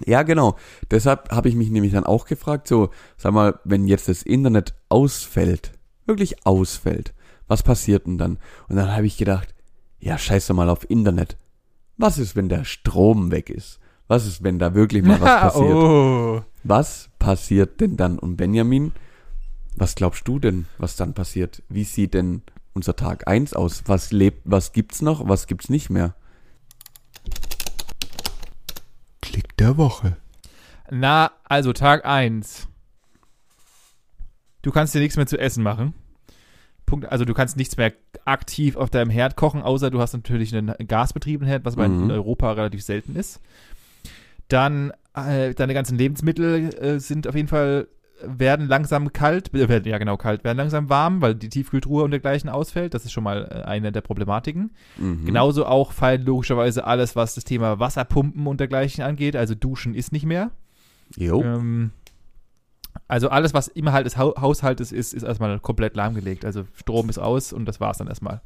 Ja, genau. Deshalb habe ich mich nämlich dann auch gefragt, so, sag mal, wenn jetzt das Internet ausfällt, wirklich ausfällt, was passiert denn dann? Und dann habe ich gedacht, ja, scheiß doch mal auf Internet. Was ist, wenn der Strom weg ist? Was ist, wenn da wirklich mal was passiert? oh. Was passiert denn dann? Und Benjamin, was glaubst du denn, was dann passiert? Wie sieht denn unser Tag 1 aus? Was lebt, was gibt's noch, was gibt's nicht mehr? Klick der Woche. Na, also Tag 1. Du kannst dir nichts mehr zu essen machen. Punkt, also du kannst nichts mehr aktiv auf deinem Herd kochen, außer du hast natürlich einen gasbetriebenen Herd, was Mhm. in Europa relativ selten ist. Dann äh, deine ganzen Lebensmittel äh, sind auf jeden Fall werden langsam kalt, äh, werden, ja genau kalt, werden langsam warm, weil die Tiefkühltruhe und dergleichen ausfällt. Das ist schon mal äh, eine der Problematiken. Mhm. Genauso auch fallen logischerweise alles, was das Thema Wasserpumpen und dergleichen angeht. Also Duschen ist nicht mehr. Jo. Ähm, also alles, was immer halt des Hau Haushaltes ist, ist erstmal komplett lahmgelegt. Also Strom ist aus und das war's dann erstmal.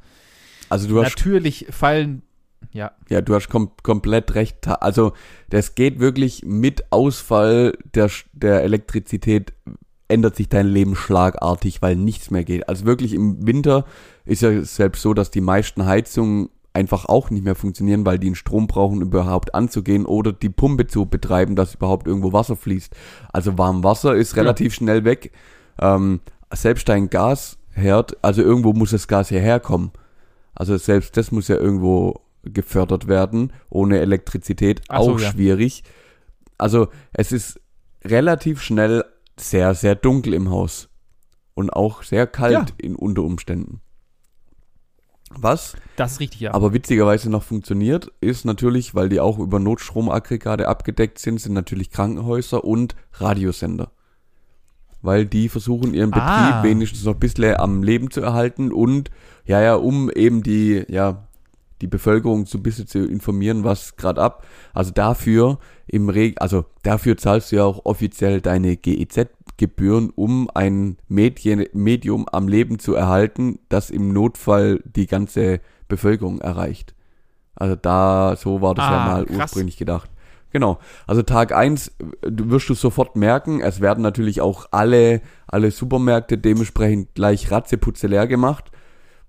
Also du hast Natürlich fallen, ja, Ja, du hast kom komplett recht. Also, das geht wirklich mit Ausfall der, der Elektrizität ändert sich dein Leben schlagartig, weil nichts mehr geht. Also wirklich im Winter ist ja selbst so, dass die meisten Heizungen einfach auch nicht mehr funktionieren, weil die einen Strom brauchen, um überhaupt anzugehen oder die Pumpe zu betreiben, dass überhaupt irgendwo Wasser fließt. Also warm Wasser ist Ja. relativ schnell weg. Ähm, selbst dein Gasherd, also irgendwo muss das Gas hierher kommen. Also selbst das muss ja irgendwo gefördert werden. Ohne Elektrizität Ach so, auch ja. schwierig. Also es ist relativ schnell sehr, sehr dunkel im Haus. Und auch sehr kalt Ja. in unter Umständen. Was das ist richtig, ja. aber witzigerweise noch funktioniert, ist natürlich, weil die auch über Notstromaggregate abgedeckt sind, sind natürlich Krankenhäuser und Radiosender. Weil die versuchen ihren Betrieb Ah. wenigstens noch ein bisschen am Leben zu erhalten und ja, ja, um eben die, ja, die Bevölkerung so ein bisschen zu informieren, was gerade ab. Also dafür im Reg also dafür zahlst du ja auch offiziell deine GEZ-Gebühren, um ein Medien Medium am Leben zu erhalten, das im Notfall die ganze Bevölkerung erreicht. Also da, so war das ja Ah, mal krass. ursprünglich gedacht. Genau. Also Tag eins du wirst du sofort merken, es werden natürlich auch alle, alle Supermärkte dementsprechend gleich ratzeputze leer gemacht.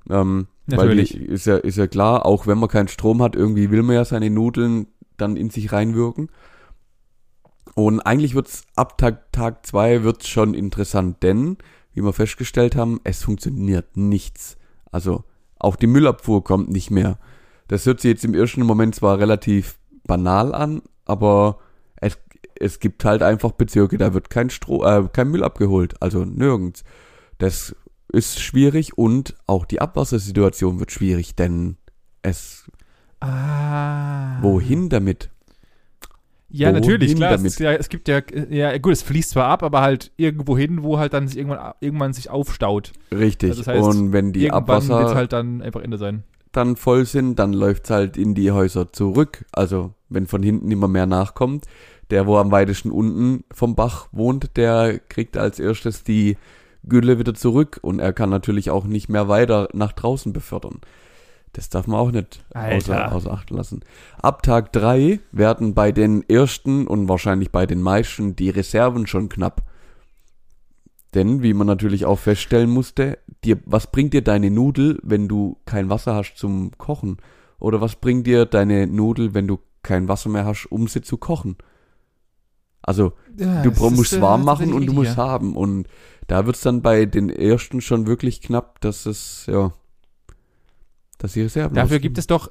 Ähm, Natürlich. Weil ist ja, ist ja klar, auch wenn man keinen Strom hat, irgendwie will man ja seine Nudeln dann in sich reinwirken. Und eigentlich wird's ab Tag, Tag zwei wird's schon interessant, denn, wie wir festgestellt haben, es funktioniert nichts. Also, auch die Müllabfuhr kommt nicht mehr. Das hört sich jetzt im ersten Moment zwar relativ banal an, aber es, es gibt halt einfach Bezirke, da wird kein Stroh, äh, kein Müll abgeholt. Also nirgends. Das ist schwierig und auch die Abwassersituation wird schwierig, denn es, ah. wohin damit? Ja, Wohin natürlich, klar. Es, damit? ist ja, es gibt ja, ja, gut, es fließt zwar ab, aber halt irgendwo hin, wo halt dann sich irgendwann, irgendwann sich aufstaut. Richtig. Also das heißt, und wenn die irgendwann wird Abwasser halt dann einfach Ende sein. dann voll sind, dann läuft's halt in die Häuser zurück. Also wenn von hinten immer mehr nachkommt, der, wo am weitesten unten vom Bach wohnt, der kriegt als erstes die Gülle wieder zurück und er kann natürlich auch nicht mehr weiter nach draußen befördern. Das darf man auch nicht außer, außer Acht lassen. Ab Tag drei werden bei den ersten und wahrscheinlich bei den meisten die Reserven schon knapp. Denn, wie man natürlich auch feststellen musste, dir, was bringt dir deine Nudel, wenn du kein Wasser hast zum Kochen? Oder was bringt dir deine Nudel, wenn du kein Wasser mehr hast, um sie zu kochen? Also, Ja, du ist, musst äh, warm machen und du musst haben. Und da wird's dann bei den ersten schon wirklich knapp, dass es, ja, dass die Reserven Dafür ausgehen. gibt es doch,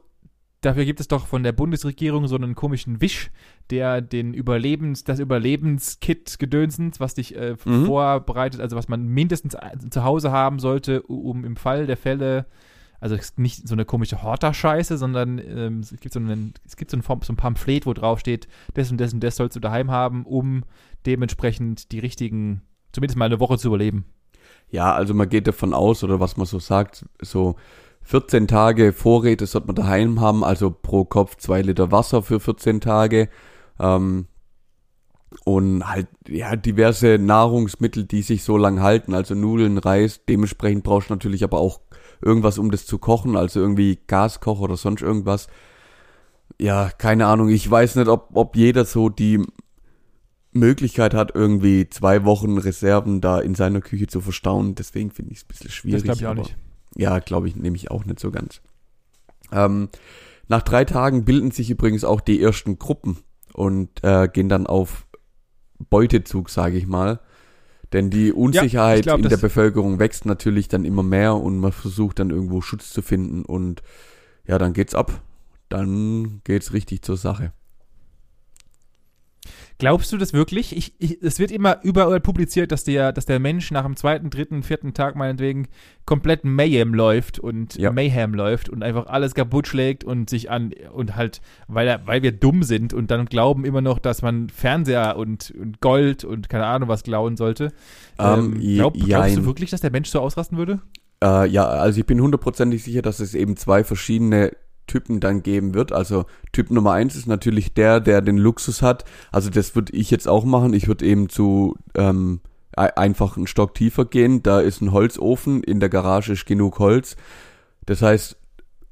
dafür gibt es doch von der Bundesregierung so einen komischen Wisch, der den Überlebens, das Überlebenskit gedönsens, was dich äh, Mhm. vorbereitet, also was man mindestens zu Hause haben sollte, um im Fall der Fälle also nicht so eine komische Horter-Scheiße, sondern ähm, es gibt, so, einen, es gibt so, ein, so ein Pamphlet, wo drauf steht, das und das und das sollst du daheim haben, um dementsprechend die richtigen, zumindest mal eine Woche zu überleben. Ja, also man geht davon aus, oder was man so sagt, so 14 Tage Vorräte sollte man daheim haben, also pro Kopf zwei Liter Wasser für 14 Tage. Ähm, und halt, ja, diverse Nahrungsmittel, die sich so lang halten, also Nudeln, Reis. Dementsprechend brauchst du natürlich aber auch irgendwas, um das zu kochen, also irgendwie Gaskocher oder sonst irgendwas. Ja, keine Ahnung. Ich weiß nicht, ob, ob jeder so die Möglichkeit hat, irgendwie zwei Wochen Reserven da in seiner Küche zu verstauen. Deswegen finde ich es ein bisschen schwierig. Das glaube ich auch nicht. Ja, glaube ich, nehme ich auch nicht so ganz. Ähm, nach drei Tagen bilden sich übrigens auch die ersten Gruppen und äh, gehen dann auf Beutezug, sage ich mal. Denn die Unsicherheit ja, glaub, in der Bevölkerung wächst natürlich dann immer mehr und man versucht dann irgendwo Schutz zu finden und ja, dann geht's ab. Dann geht's richtig zur Sache. Glaubst du das wirklich? Ich, ich, es wird immer überall publiziert, dass der, dass der Mensch nach dem zweiten, dritten, vierten Tag meinetwegen komplett Mayhem läuft und ja. Mayhem läuft und einfach alles kaputt schlägt und sich an und halt, weil er, weil wir dumm sind und dann glauben immer noch, dass man Fernseher und, und Gold und keine Ahnung was klauen sollte. Ähm, ähm, glaub, glaubst du wirklich, dass der Mensch so ausrasten würde? Äh, ja, also ich bin hundertprozentig sicher, dass es eben zwei verschiedene Typen dann geben wird. Also Typ Nummer eins ist natürlich der, der den Luxus hat. Also das würde ich jetzt auch machen. Ich würde eben zu ähm, einfach einen Stock tiefer gehen. Da ist ein Holzofen, in der Garage ist genug Holz. Das heißt,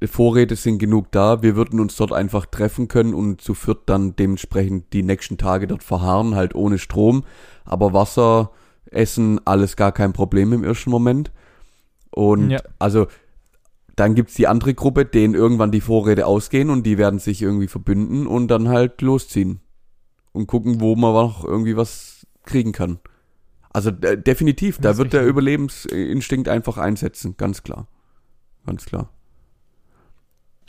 Vorräte sind genug da. Wir würden uns dort einfach treffen können und zu viert dann dementsprechend die nächsten Tage dort verharren, halt ohne Strom. Aber Wasser, Essen, alles gar kein Problem im ersten Moment. Und ja. also dann gibt's die andere Gruppe, denen irgendwann die Vorräte ausgehen und die werden sich irgendwie verbünden und dann halt losziehen. Und gucken, wo man noch irgendwie was kriegen kann. Also äh, definitiv, da wird der Überlebensinstinkt einfach einsetzen, ganz klar. Ganz klar.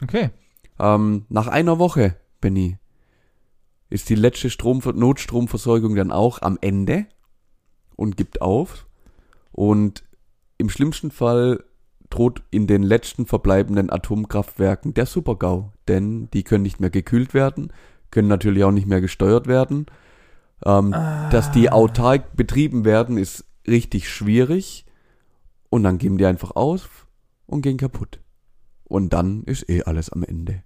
Okay. Ähm, nach einer Woche, Benny, ist die letzte Strom Notstromversorgung dann auch am Ende und gibt auf. Und im schlimmsten Fall droht in den letzten verbleibenden Atomkraftwerken der Supergau, denn die können nicht mehr gekühlt werden, können natürlich auch nicht mehr gesteuert werden. Ähm, ah. Dass die autark betrieben werden, ist richtig schwierig und dann geben die einfach aus und gehen kaputt. Und dann ist eh alles am Ende.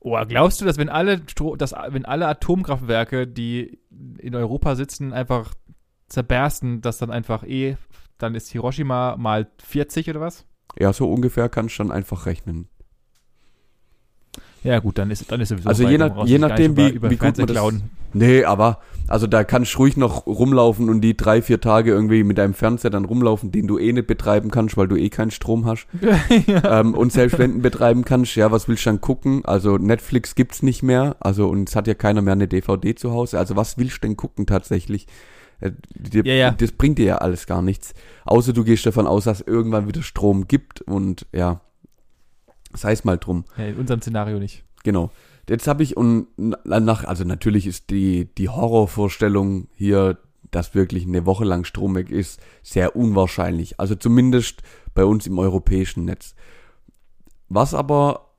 Oh, glaubst du, dass wenn alle, dass, wenn alle Atomkraftwerke, die in Europa sitzen, einfach zerbersten, dass dann einfach eh dann ist Hiroshima mal 40 oder was? Ja, so ungefähr kannst du dann einfach rechnen. Ja, gut, dann ist, dann ist sowieso Also je, nach, je nachdem, wie, wie gut man das, Nee, aber, also da kannst du ruhig noch rumlaufen und die drei, vier Tage irgendwie mit deinem Fernseher dann rumlaufen, den du eh nicht betreiben kannst, weil du eh keinen Strom hast. ja. ähm, und selbst wenn du betreiben kannst, ja, was willst du dann gucken? Also Netflix gibt's nicht mehr, also und es hat ja keiner mehr eine DVD zu Hause. Also was willst du denn gucken tatsächlich? Äh, dir, ja, ja. Das bringt dir ja alles gar nichts. Außer du gehst davon aus, dass es irgendwann wieder Strom gibt und ja, sei es mal drum. Ja, in unserem Szenario nicht. Genau. Jetzt habe ich und nach, also natürlich ist die, die Horrorvorstellung hier, dass wirklich eine Woche lang Strom weg ist, sehr unwahrscheinlich. Also zumindest bei uns im europäischen Netz. Was aber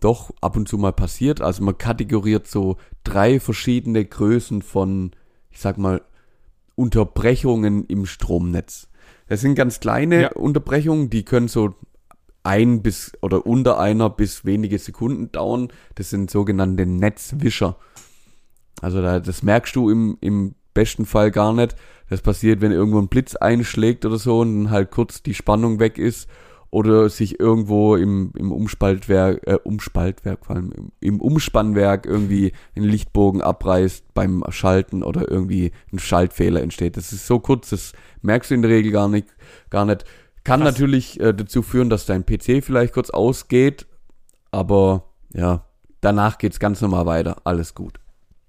doch ab und zu mal passiert, also man kategoriert so drei verschiedene Größen von, ich sag mal, Unterbrechungen im Stromnetz. Das sind ganz kleine ja. Unterbrechungen, die können so ein bis oder unter einer bis wenige Sekunden dauern. Das sind sogenannte Netzwischer. Also da, das merkst du im, im besten Fall gar nicht. Das passiert, wenn irgendwo ein Blitz einschlägt oder so und dann halt kurz die Spannung weg ist oder sich irgendwo im, im Umspaltwerk, äh, Umspaltwerk, vor allem im, im Umspannwerk irgendwie ein Lichtbogen abreißt beim Schalten oder irgendwie ein Schaltfehler entsteht. Das ist so kurz, das merkst du in der Regel gar nicht, gar nicht. Kann Krass. natürlich äh, dazu führen, dass dein PC vielleicht kurz ausgeht, aber ja, danach geht's ganz normal weiter. Alles gut.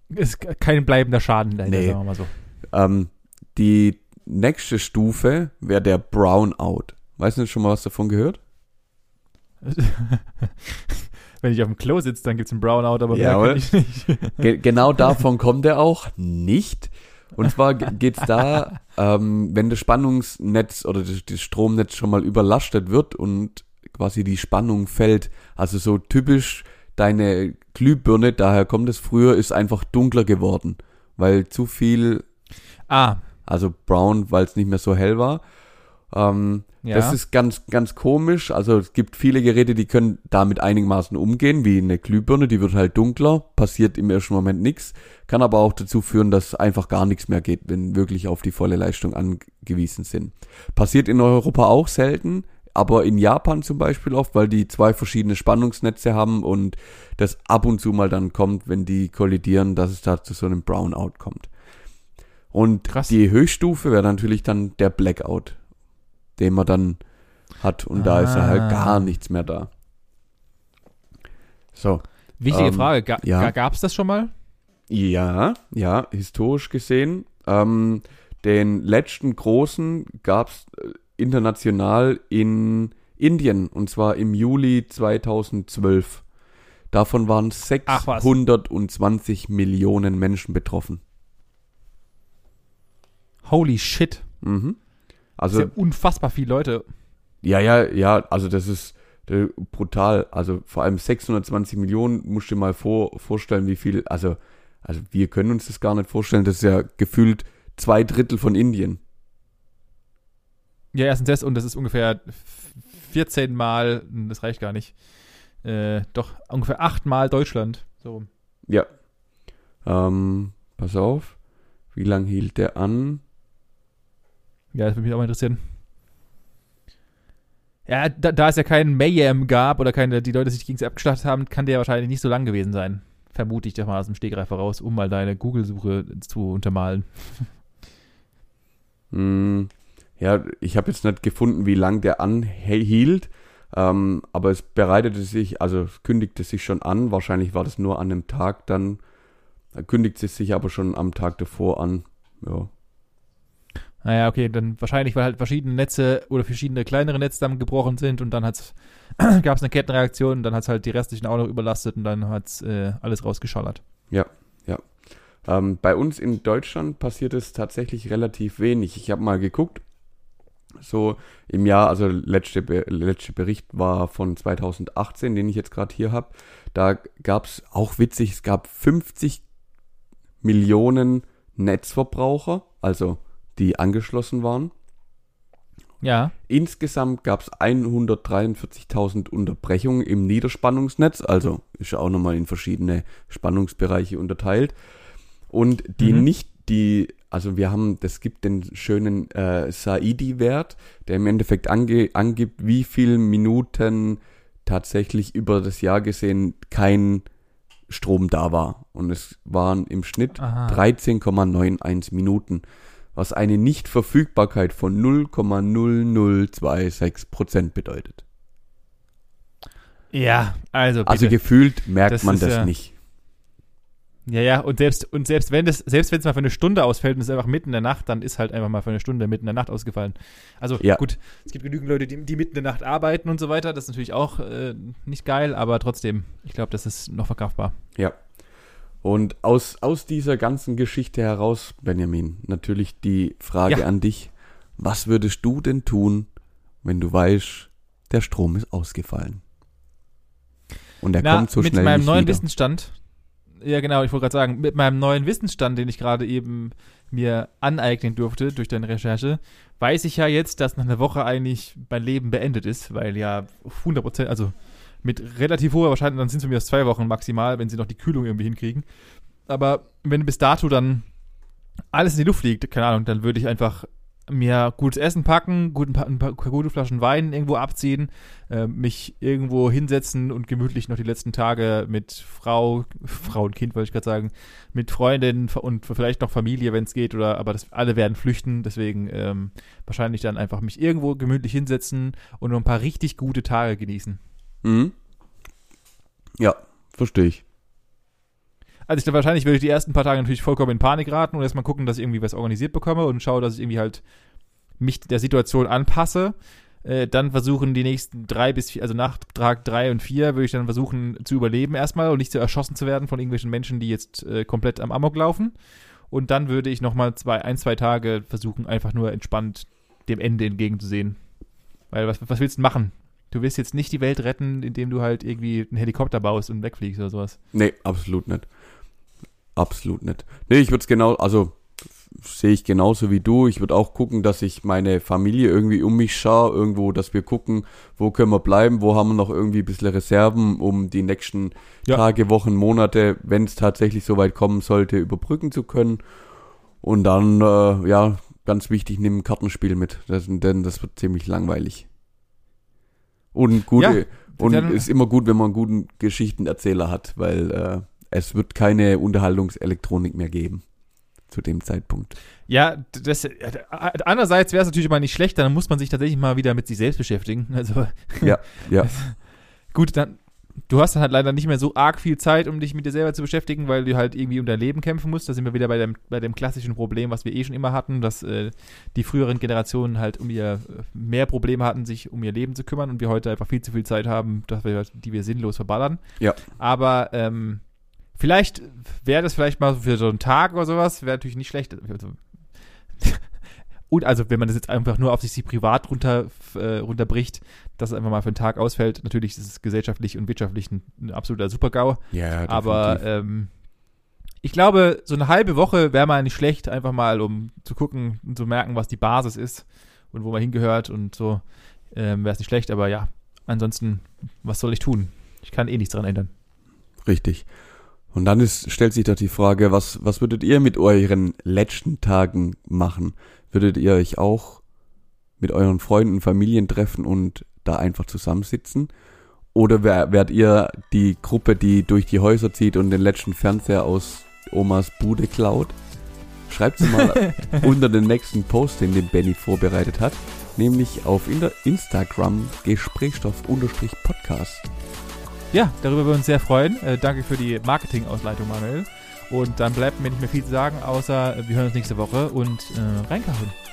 Ist kein bleibender Schaden dahinter, nee. sagen wir mal so. Ähm, die nächste Stufe wäre der Brownout. Weißt du schon mal was davon gehört? Wenn ich auf dem Klo sitze, dann gibt es einen Brownout, aber mehr kann ich nicht. Ge genau davon kommt er auch nicht. Und zwar geht's da, ähm, wenn das Spannungsnetz oder das, das Stromnetz schon mal überlastet wird und quasi die Spannung fällt, also so typisch deine Glühbirne, daher kommt es früher, ist einfach dunkler geworden, weil zu viel, Ah, also brown, weil es nicht mehr so hell war. Ähm, ja. Das ist ganz, ganz komisch. Also es gibt viele Geräte, die können damit einigermaßen umgehen, wie eine Glühbirne, die wird halt dunkler, passiert im ersten Moment nichts, kann aber auch dazu führen, dass einfach gar nichts mehr geht, wenn wirklich auf die volle Leistung angewiesen sind. Passiert in Europa auch selten, aber in Japan zum Beispiel oft, weil die zwei verschiedene Spannungsnetze haben und das ab und zu mal dann kommt, wenn die kollidieren, dass es da zu so einem Brownout kommt. Und Krass. die Höchststufe wäre natürlich dann der Blackout, den man dann hat und da ist ja Ah. halt gar nichts mehr da. So, wichtige ähm, Frage. Ga ja. Gab es das schon mal? ja, ja, historisch gesehen. Ähm, den letzten großen gab's äh, international in Indien und zwar im Juli 2012. Davon waren Ach was. 620 Millionen Menschen betroffen. Holy shit. Mhm. Das Also ist ja unfassbar viele Leute. Ja, ja, ja, also das ist äh, brutal. Also vor allem 620 Millionen, musst du dir mal vor, vorstellen, wie viel, also, also wir können uns das gar nicht vorstellen, das ist ja gefühlt zwei Drittel von Indien. Ja, erstens das und das ist ungefähr 14 Mal, hm, das reicht gar nicht, äh, doch ungefähr 8 Mal Deutschland. So. Ja. Ähm, pass auf, wie lang hielt der an? Ja, das würde mich auch mal interessieren. Ja, da, da es ja keinen Mayhem gab oder keine, die Leute sich gegen sie abgeschlachtet haben, kann der wahrscheinlich nicht so lang gewesen sein. Vermute ich doch mal aus dem Stegreif heraus, um mal deine Google-Suche zu untermalen. Hm, ja, ich habe jetzt nicht gefunden, wie lang der anhielt, ähm, aber es bereitete sich, also kündigte sich schon an. Wahrscheinlich war das nur an einem Tag dann, da kündigt es sich aber schon am Tag davor an. Ja, Naja, okay, dann wahrscheinlich, weil halt verschiedene Netze oder verschiedene kleinere Netze dann gebrochen sind und dann gab es eine Kettenreaktion und dann hat es halt die restlichen auch noch überlastet und dann hat es äh, alles rausgeschallert. Ähm, bei uns in Deutschland passiert es tatsächlich relativ wenig. Ich habe mal geguckt, so im Jahr, also letzte, letzte Bericht war von 2018, den ich jetzt gerade hier habe. Da gab es auch witzig, es gab 50 Millionen Netzverbraucher, also die angeschlossen waren. Ja, Insgesamt gab es 143.000 Unterbrechungen im Niederspannungsnetz, also ist ja auch nochmal in verschiedene Spannungsbereiche unterteilt. Und die Mhm. nicht, die, also wir haben, das gibt den schönen äh, Saidi-Wert, der im Endeffekt ange, angibt, wie viel Minuten tatsächlich über das Jahr gesehen kein Strom da war. Und es waren im Schnitt Aha. 13,91 Minuten, was eine Nichtverfügbarkeit von 0,0026 Prozent bedeutet. ja, also bitte. Also gefühlt merkt Das man das ja- nicht. Ja, ja, und selbst, und selbst wenn das, selbst wenn es mal für eine Stunde ausfällt und es ist einfach mitten in der Nacht, dann ist halt einfach mal für eine Stunde mitten in der Nacht ausgefallen. Also Ja. gut, es gibt genügend Leute, die, die mitten in der Nacht arbeiten und so weiter. Das ist natürlich auch äh, nicht geil, aber trotzdem, ich glaube, das ist noch verkraftbar. Ja. Und aus, aus dieser ganzen Geschichte heraus, Benjamin, natürlich die Frage Ja. an dich. Was würdest du denn tun, wenn du weißt, der Strom ist ausgefallen? Und er Na, kommt so mit schnell meinem nicht neuen wieder. Wissensstand, ja genau, ich wollte gerade sagen, mit meinem neuen Wissensstand, den ich gerade eben mir aneignen durfte durch deine Recherche, weiß ich ja jetzt, dass nach einer Woche eigentlich mein Leben beendet ist, weil ja 100 Prozent, also mit relativ hoher Wahrscheinlichkeit, dann sind es mir zwei Wochen maximal, wenn sie noch die Kühlung irgendwie hinkriegen. Aber wenn bis dato dann alles in die Luft liegt, keine Ahnung, dann würde ich einfach mir gutes Essen packen, guten, ein paar gute Flaschen Wein irgendwo abziehen, äh, mich irgendwo hinsetzen und gemütlich noch die letzten Tage mit Frau, Frau und Kind, wollte ich gerade sagen, mit Freundin und vielleicht noch Familie, wenn es geht, oder aber das, alle werden flüchten, deswegen ähm, wahrscheinlich dann einfach mich irgendwo gemütlich hinsetzen und noch ein paar richtig gute Tage genießen. Mhm. Ja, verstehe ich. Also ich glaube, wahrscheinlich würde ich die ersten paar Tage natürlich vollkommen in Panik raten und erstmal gucken, dass ich irgendwie was organisiert bekomme und schaue, dass ich irgendwie halt mich der Situation anpasse. Äh, dann versuchen die nächsten drei bis vier, also nach Tag drei und vier würde ich dann versuchen zu überleben erstmal und nicht so erschossen zu werden von irgendwelchen Menschen, die jetzt äh, komplett am Amok laufen. Und dann würde ich nochmal zwei, ein, zwei Tage versuchen, einfach nur entspannt dem Ende entgegenzusehen. Weil was, was willst du machen? Du willst jetzt nicht die Welt retten, indem du halt irgendwie einen Helikopter baust und wegfliegst oder sowas. Nee, absolut nicht. Absolut nicht. Nee, ich würde es genau, also sehe ich genauso wie du. Ich würde auch gucken, dass ich meine Familie irgendwie um mich schaue, irgendwo, dass wir gucken, wo können wir bleiben, wo haben wir noch irgendwie ein bisschen Reserven, um die nächsten Ja. Tage, Wochen, Monate, wenn es tatsächlich so weit kommen sollte, überbrücken zu können. Und dann, äh, ja, ganz wichtig, nimm ein Kartenspiel mit, das, denn das wird ziemlich langweilig. Und gute, Ja, und dann- ist immer gut, wenn man einen guten Geschichtenerzähler hat, weil äh, es wird keine Unterhaltungselektronik mehr geben zu dem Zeitpunkt. Ja, das, äh, andererseits wäre es natürlich mal nicht schlecht, dann muss man sich tatsächlich mal wieder mit sich selbst beschäftigen. Also, Ja, ja. gut, dann, du hast dann halt leider nicht mehr so arg viel Zeit, um dich mit dir selber zu beschäftigen, weil du halt irgendwie um dein Leben kämpfen musst. Da sind wir wieder bei dem, bei dem klassischen Problem, was wir eh schon immer hatten, dass äh, die früheren Generationen halt um ihr mehr Probleme hatten, sich um ihr Leben zu kümmern und wir heute einfach viel zu viel Zeit haben, dass wir, die wir sinnlos verballern. Ja. Aber ähm, vielleicht wäre das vielleicht mal für so einen Tag oder sowas, wäre natürlich nicht schlecht. Also, und also, wenn man das jetzt einfach nur auf sich privat runter, äh, runterbricht, dass es einfach mal für einen Tag ausfällt, natürlich ist es gesellschaftlich und wirtschaftlich ein, ein absoluter Super-GAU. Ja, Aber definitiv. ähm, ich glaube, so eine halbe Woche wäre mal nicht schlecht, einfach mal, um zu gucken und zu merken, was die Basis ist und wo man hingehört und so, ähm, wäre es nicht schlecht. Aber ja, ansonsten, was soll ich tun? Ich kann eh nichts dran ändern. Richtig. Und dann ist, stellt sich doch die Frage, was, was würdet ihr mit euren letzten Tagen machen? Würdet ihr euch auch mit euren Freunden, Familien treffen und da einfach zusammensitzen? Oder wär, wärt ihr die Gruppe, die durch die Häuser zieht und den letzten Fernseher aus Omas Bude klaut? Schreibt sie mal unter den nächsten Post, den den Benny vorbereitet hat, nämlich auf Instagram Gesprächsstoff-Podcast. Ja, darüber würden wir uns sehr freuen. Äh, danke für die Marketing-Ausleitung, Manuel. Und dann bleibt mir nicht mehr viel zu sagen, außer äh, wir hören uns nächste Woche und äh, reinkauen.